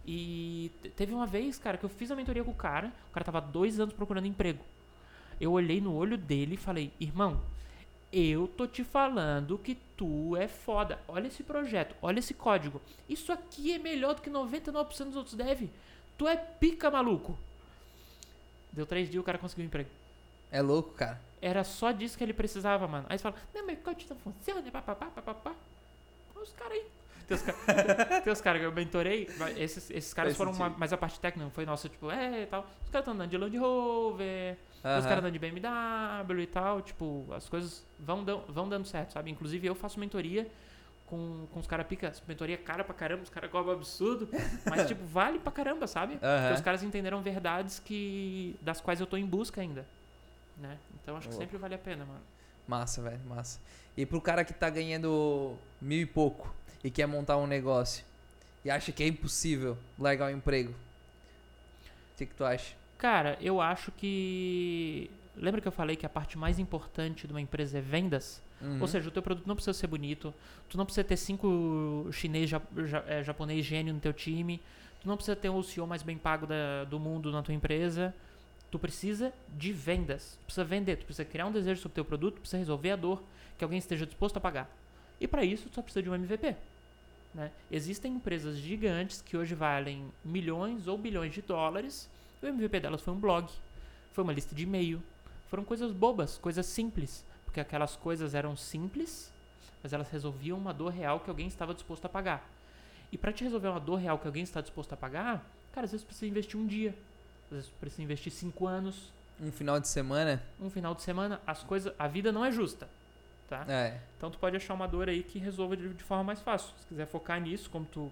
E te- teve uma vez, cara, que eu fiz a mentoria com o cara, o cara tava dois anos procurando emprego. Eu olhei no olho dele e falei, irmão, eu tô te falando que tu é foda. Olha esse projeto, olha esse código. Isso aqui é melhor do que 99% dos outros dev. Tu é pica, maluco. Deu três dias o cara conseguiu um emprego. É louco, cara. Era só disso que ele precisava, mano. Aí você fala, não, mas código não funciona, papapá, papapá. Olha os caras aí. Tem os, tem os caras que eu mentorei, esses, esses caras Faz foram uma- mais a parte técnica, não foi nossa, tipo, é e tal. Os caras estão andando de Land Rover, tem os caras andando de BMW e tal, tipo, as coisas vão, dão- vão dando certo, sabe? Inclusive eu faço mentoria com, com os caras pica, mentoria cara pra caramba, os caras cobram absurdo, mas tipo, vale pra caramba, sabe? Porque Aham. os caras entenderam verdades que das quais eu tô em busca ainda, né? Então acho que sempre vale a pena, mano. Massa, velho, massa. E pro cara que tá ganhando mil e pouco e quer montar um negócio e acha que é impossível largar o emprego, o que, que tu acha? Cara, eu acho que lembra que eu falei que a parte mais importante de uma empresa é vendas? Uhum. Ou seja, o teu produto não precisa ser bonito, tu não precisa ter cinco chinês, ja- ja- é, japonês gênio no teu time, tu não precisa ter o CEO mais bem pago da- do mundo na tua empresa. Tu precisa de vendas. Tu precisa vender, tu precisa criar um desejo sobre o teu produto, tu precisa resolver a dor que alguém esteja disposto a pagar. E para isso, tu só precisa de um MVP. Né? Existem empresas gigantes que hoje valem milhões ou bilhões de dólares. O MVP delas foi um blog, foi uma lista de e-mail. Foram coisas bobas, coisas simples. Porque aquelas coisas eram simples, mas elas resolviam uma dor real que alguém estava disposto a pagar. E para te resolver uma dor real que alguém está disposto a pagar, cara, às vezes precisa investir um dia, às vezes precisa investir cinco anos, Um final de semana? um final de semana. As coisas, a vida não é justa, tá? É. Então tu pode achar uma dor aí que resolva de, de forma mais fácil. Se quiser focar nisso, como tu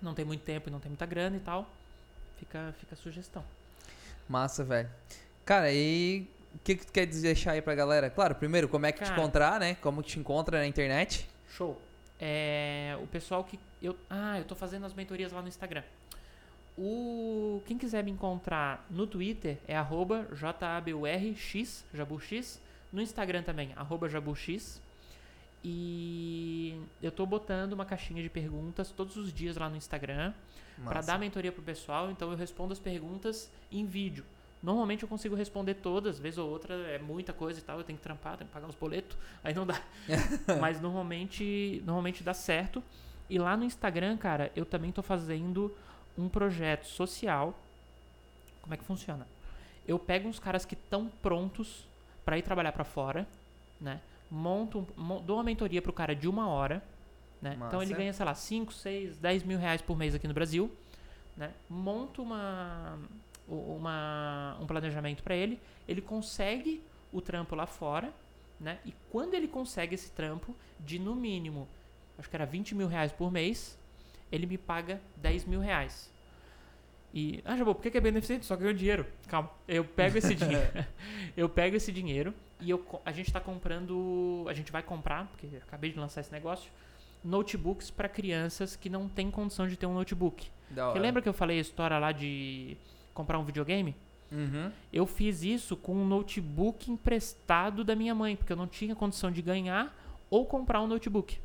não tem muito tempo e não tem muita grana e tal, fica, fica a sugestão. Massa, velho. Cara, e o que, que tu quer deixar aí pra galera? Claro, primeiro, como é que te Cara. encontrar, né? Como te encontra na internet? Show. É, o pessoal que eu, ah, eu tô fazendo as mentorias lá no Instagram. O quem quiser me encontrar no Twitter é arroba jaburx, jaburx, no Instagram também, arroba jaburx. E eu tô botando uma caixinha de perguntas todos os dias lá no Instagram para dar mentoria pro pessoal, então eu respondo as perguntas em vídeo. Normalmente eu consigo responder todas, vez ou outra é muita coisa e tal, eu tenho que trampar, tenho que pagar os boletos, aí não dá. Mas normalmente, normalmente dá certo. E lá no Instagram, cara, eu também tô fazendo um projeto social. Como é que funciona? Eu pego uns caras que estão prontos para ir trabalhar para fora, né? Monto, um- mon- dou uma mentoria pro cara de uma hora, Né? Então ele ganha, sei lá, 5, 6, 10 mil reais por mês aqui no Brasil. Né? Monta uma, uma, um planejamento para ele. Ele consegue o trampo lá fora. Né? E quando ele consegue esse trampo, de no mínimo, acho que era 20 mil reais por mês, ele me paga 10 mil reais. E, ah, Jabô, por que é beneficente? Só ganhou dinheiro. Calma. Eu pego esse dinheiro. eu pego esse dinheiro e eu, a gente tá comprando. A gente vai comprar, porque eu acabei de lançar esse negócio, notebooks para crianças que não têm condição de ter um notebook. Hora. lembra que eu falei a história lá de comprar um videogame? Uhum. Eu fiz isso com um notebook emprestado da minha mãe, porque eu não tinha condição de ganhar ou comprar um notebook.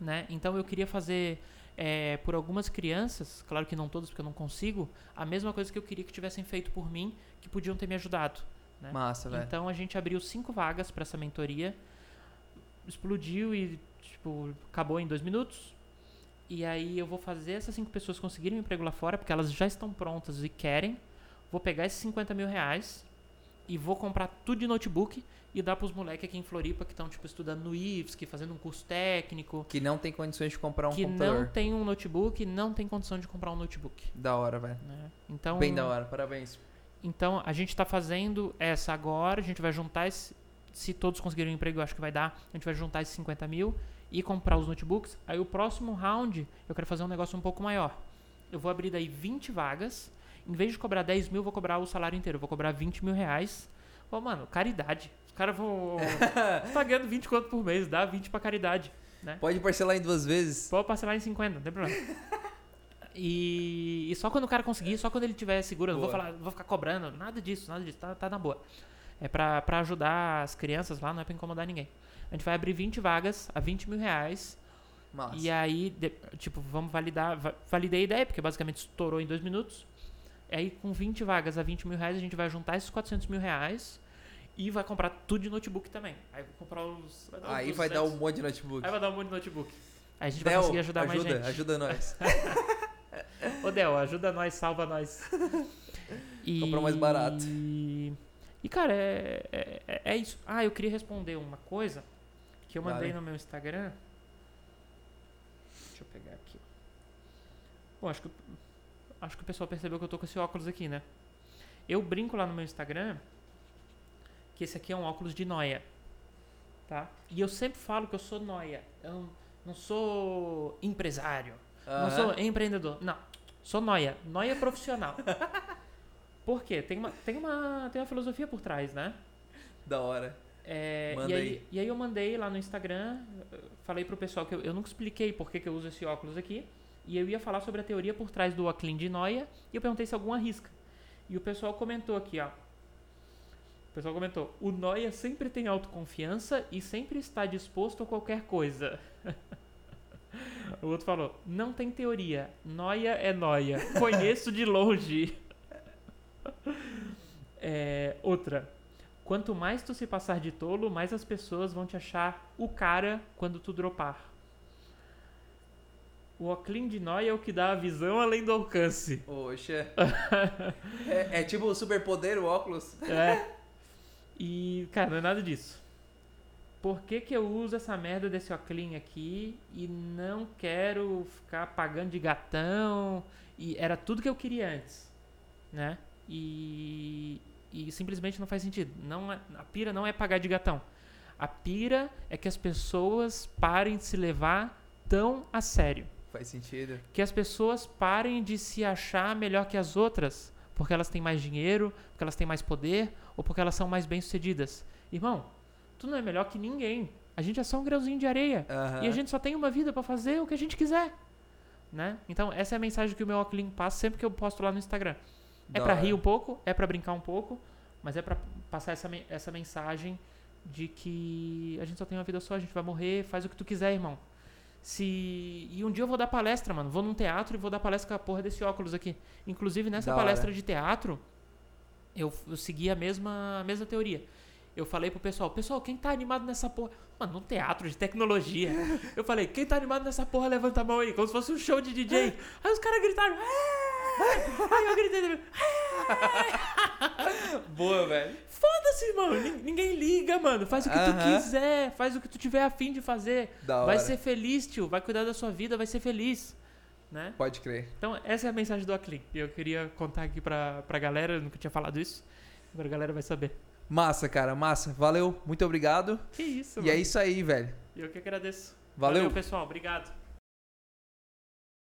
Né? Então eu queria fazer é, por algumas crianças, claro que não todas, porque eu não consigo, a mesma coisa que eu queria que tivessem feito por mim, que podiam ter me ajudado. né? Massa, velho. Então a gente abriu cinco vagas para essa mentoria, explodiu e tipo acabou em dois minutos. E aí eu vou fazer essas cinco pessoas conseguirem um emprego lá fora, porque elas já estão prontas e querem. Vou pegar esses 50 mil reais e vou comprar tudo de notebook e dar pros moleques aqui em Floripa que estão tipo estudando no IFSC, fazendo um curso técnico, Que não tem condições de comprar um que computador. não tem um notebook, não tem condição de comprar um notebook. Da hora, velho. né? Então Bem da hora, parabéns. então, a gente está fazendo essa agora, a gente vai juntar esse, se todos conseguirem um emprego, eu acho que vai dar, a gente vai juntar esses 50 mil e comprar os notebooks. Aí o próximo round, eu quero fazer um negócio um pouco maior. Eu vou abrir daí 20 vagas, em vez de cobrar 10 mil, vou cobrar o salário inteiro, vou cobrar 20 mil reais. Pô, mano, caridade. Os caras vão... Tá ganhando 20 quanto por mês, dá 20 pra caridade. Pode parcelar em duas vezes. Pode parcelar em 50, não tem problema. E, e só quando o cara conseguir, só quando ele tiver seguro, não vou falar, vou ficar cobrando, nada disso, nada disso, tá, tá na boa. É pra, pra ajudar as crianças lá, não é pra incomodar ninguém. A gente vai abrir 20 vagas a 20 mil reais. E aí, de- tipo, vamos validar. va- Validei a ideia, porque basicamente estourou em dois minutos. Aí, com 20 vagas a 20 mil reais, a gente vai juntar esses 400 mil reais e vai comprar tudo de notebook também. Aí, vou comprar os. vai Aí vai dar 200. um monte de notebook. Aí vai dar um monte de notebook. Aí a gente vai Del, conseguir ajudar ajuda, mais gente. ajuda nós. Ô Del, ajuda nós, salva nós. E... Comprar mais barato. E cara, é, é, é- é isso. Ah, eu queria responder uma coisa que eu mandei no meu Instagram. Deixa eu pegar aqui. Bom, acho que, acho que o pessoal percebeu que eu tô com esse óculos aqui, né? Eu brinco lá no meu Instagram que esse aqui é um óculos de noia. Tá? E eu sempre falo que eu sou noia. Eu não, não sou empresário. Não Aham. sou empreendedor. Não. Sou noia. Noia profissional. Por quê? Tem uma, tem, uma, tem uma filosofia por trás, né? Da hora. É, Manda e, aí, aí. e aí eu mandei lá no Instagram, falei pro pessoal que eu, eu nunca expliquei por que, que eu uso esse óculos aqui. E eu ia falar sobre a teoria por trás do óculos de noia. E eu perguntei se alguma risca. E o pessoal comentou aqui, ó. O pessoal comentou: o noia sempre tem autoconfiança e sempre está disposto a qualquer coisa. o outro falou: não tem teoria. Noia é noia. Conheço de longe. É, outra. Quanto mais tu se passar de tolo, mais as pessoas vão te achar o cara quando tu dropar. O óculos de noia é o que dá a visão além do alcance. Oxa. é, é tipo o superpoder, o óculos. É. E, cara, não é nada disso. Por que, que eu uso essa merda desse óculos aqui e não quero ficar pagando de gatão? E era tudo que eu queria antes, né? E, e simplesmente não faz sentido. Não é- a pira não é pagar de gatão. A pira é que as pessoas parem de se levar tão a sério Faz sentido. que as pessoas parem de se achar melhor que as outras porque elas têm mais dinheiro, porque elas têm mais poder ou porque elas são mais bem-sucedidas. Irmão, tu não é melhor que ninguém. A gente é só um grãozinho de areia Aham. e a gente só tem uma vida pra fazer o que a gente quiser, né? Então, essa é a mensagem que o meu óculos passa sempre que eu posto lá no Instagram. É Da hora. rir um pouco, é pra brincar um pouco, mas é pra passar essa, essa mensagem de que a gente só tem uma vida só, a gente vai morrer, faz o que tu quiser, irmão. Se e um dia eu vou dar palestra, mano, vou num teatro e vou dar palestra com a porra desse óculos aqui. Inclusive nessa Da palestra hora. de teatro, eu, eu segui a mesma a mesma teoria. Eu falei pro pessoal, pessoal, quem tá animado nessa porra? Mano, num teatro de tecnologia. Eu falei, quem tá animado nessa porra, levanta a mão aí, como se fosse um show de DJ. Aí os caras gritaram, "É!" Aí eu gritei também, Boa, velho. foda-se mano. Nin- Ninguém liga, mano. Faz o que tu Aham. quiser. Faz o que tu tiver afim de fazer. Da Vai hora. ser feliz, tio. Vai cuidar da sua vida, vai ser feliz. Né? Pode crer. Então, essa é a mensagem do Aclin. E eu queria contar aqui pra, pra galera. Eu nunca tinha falado isso. Agora a galera vai saber. Massa, cara, massa. Valeu, muito obrigado. Que isso, e mano. é isso aí, velho. Eu que agradeço. Valeu. pessoal. Obrigado.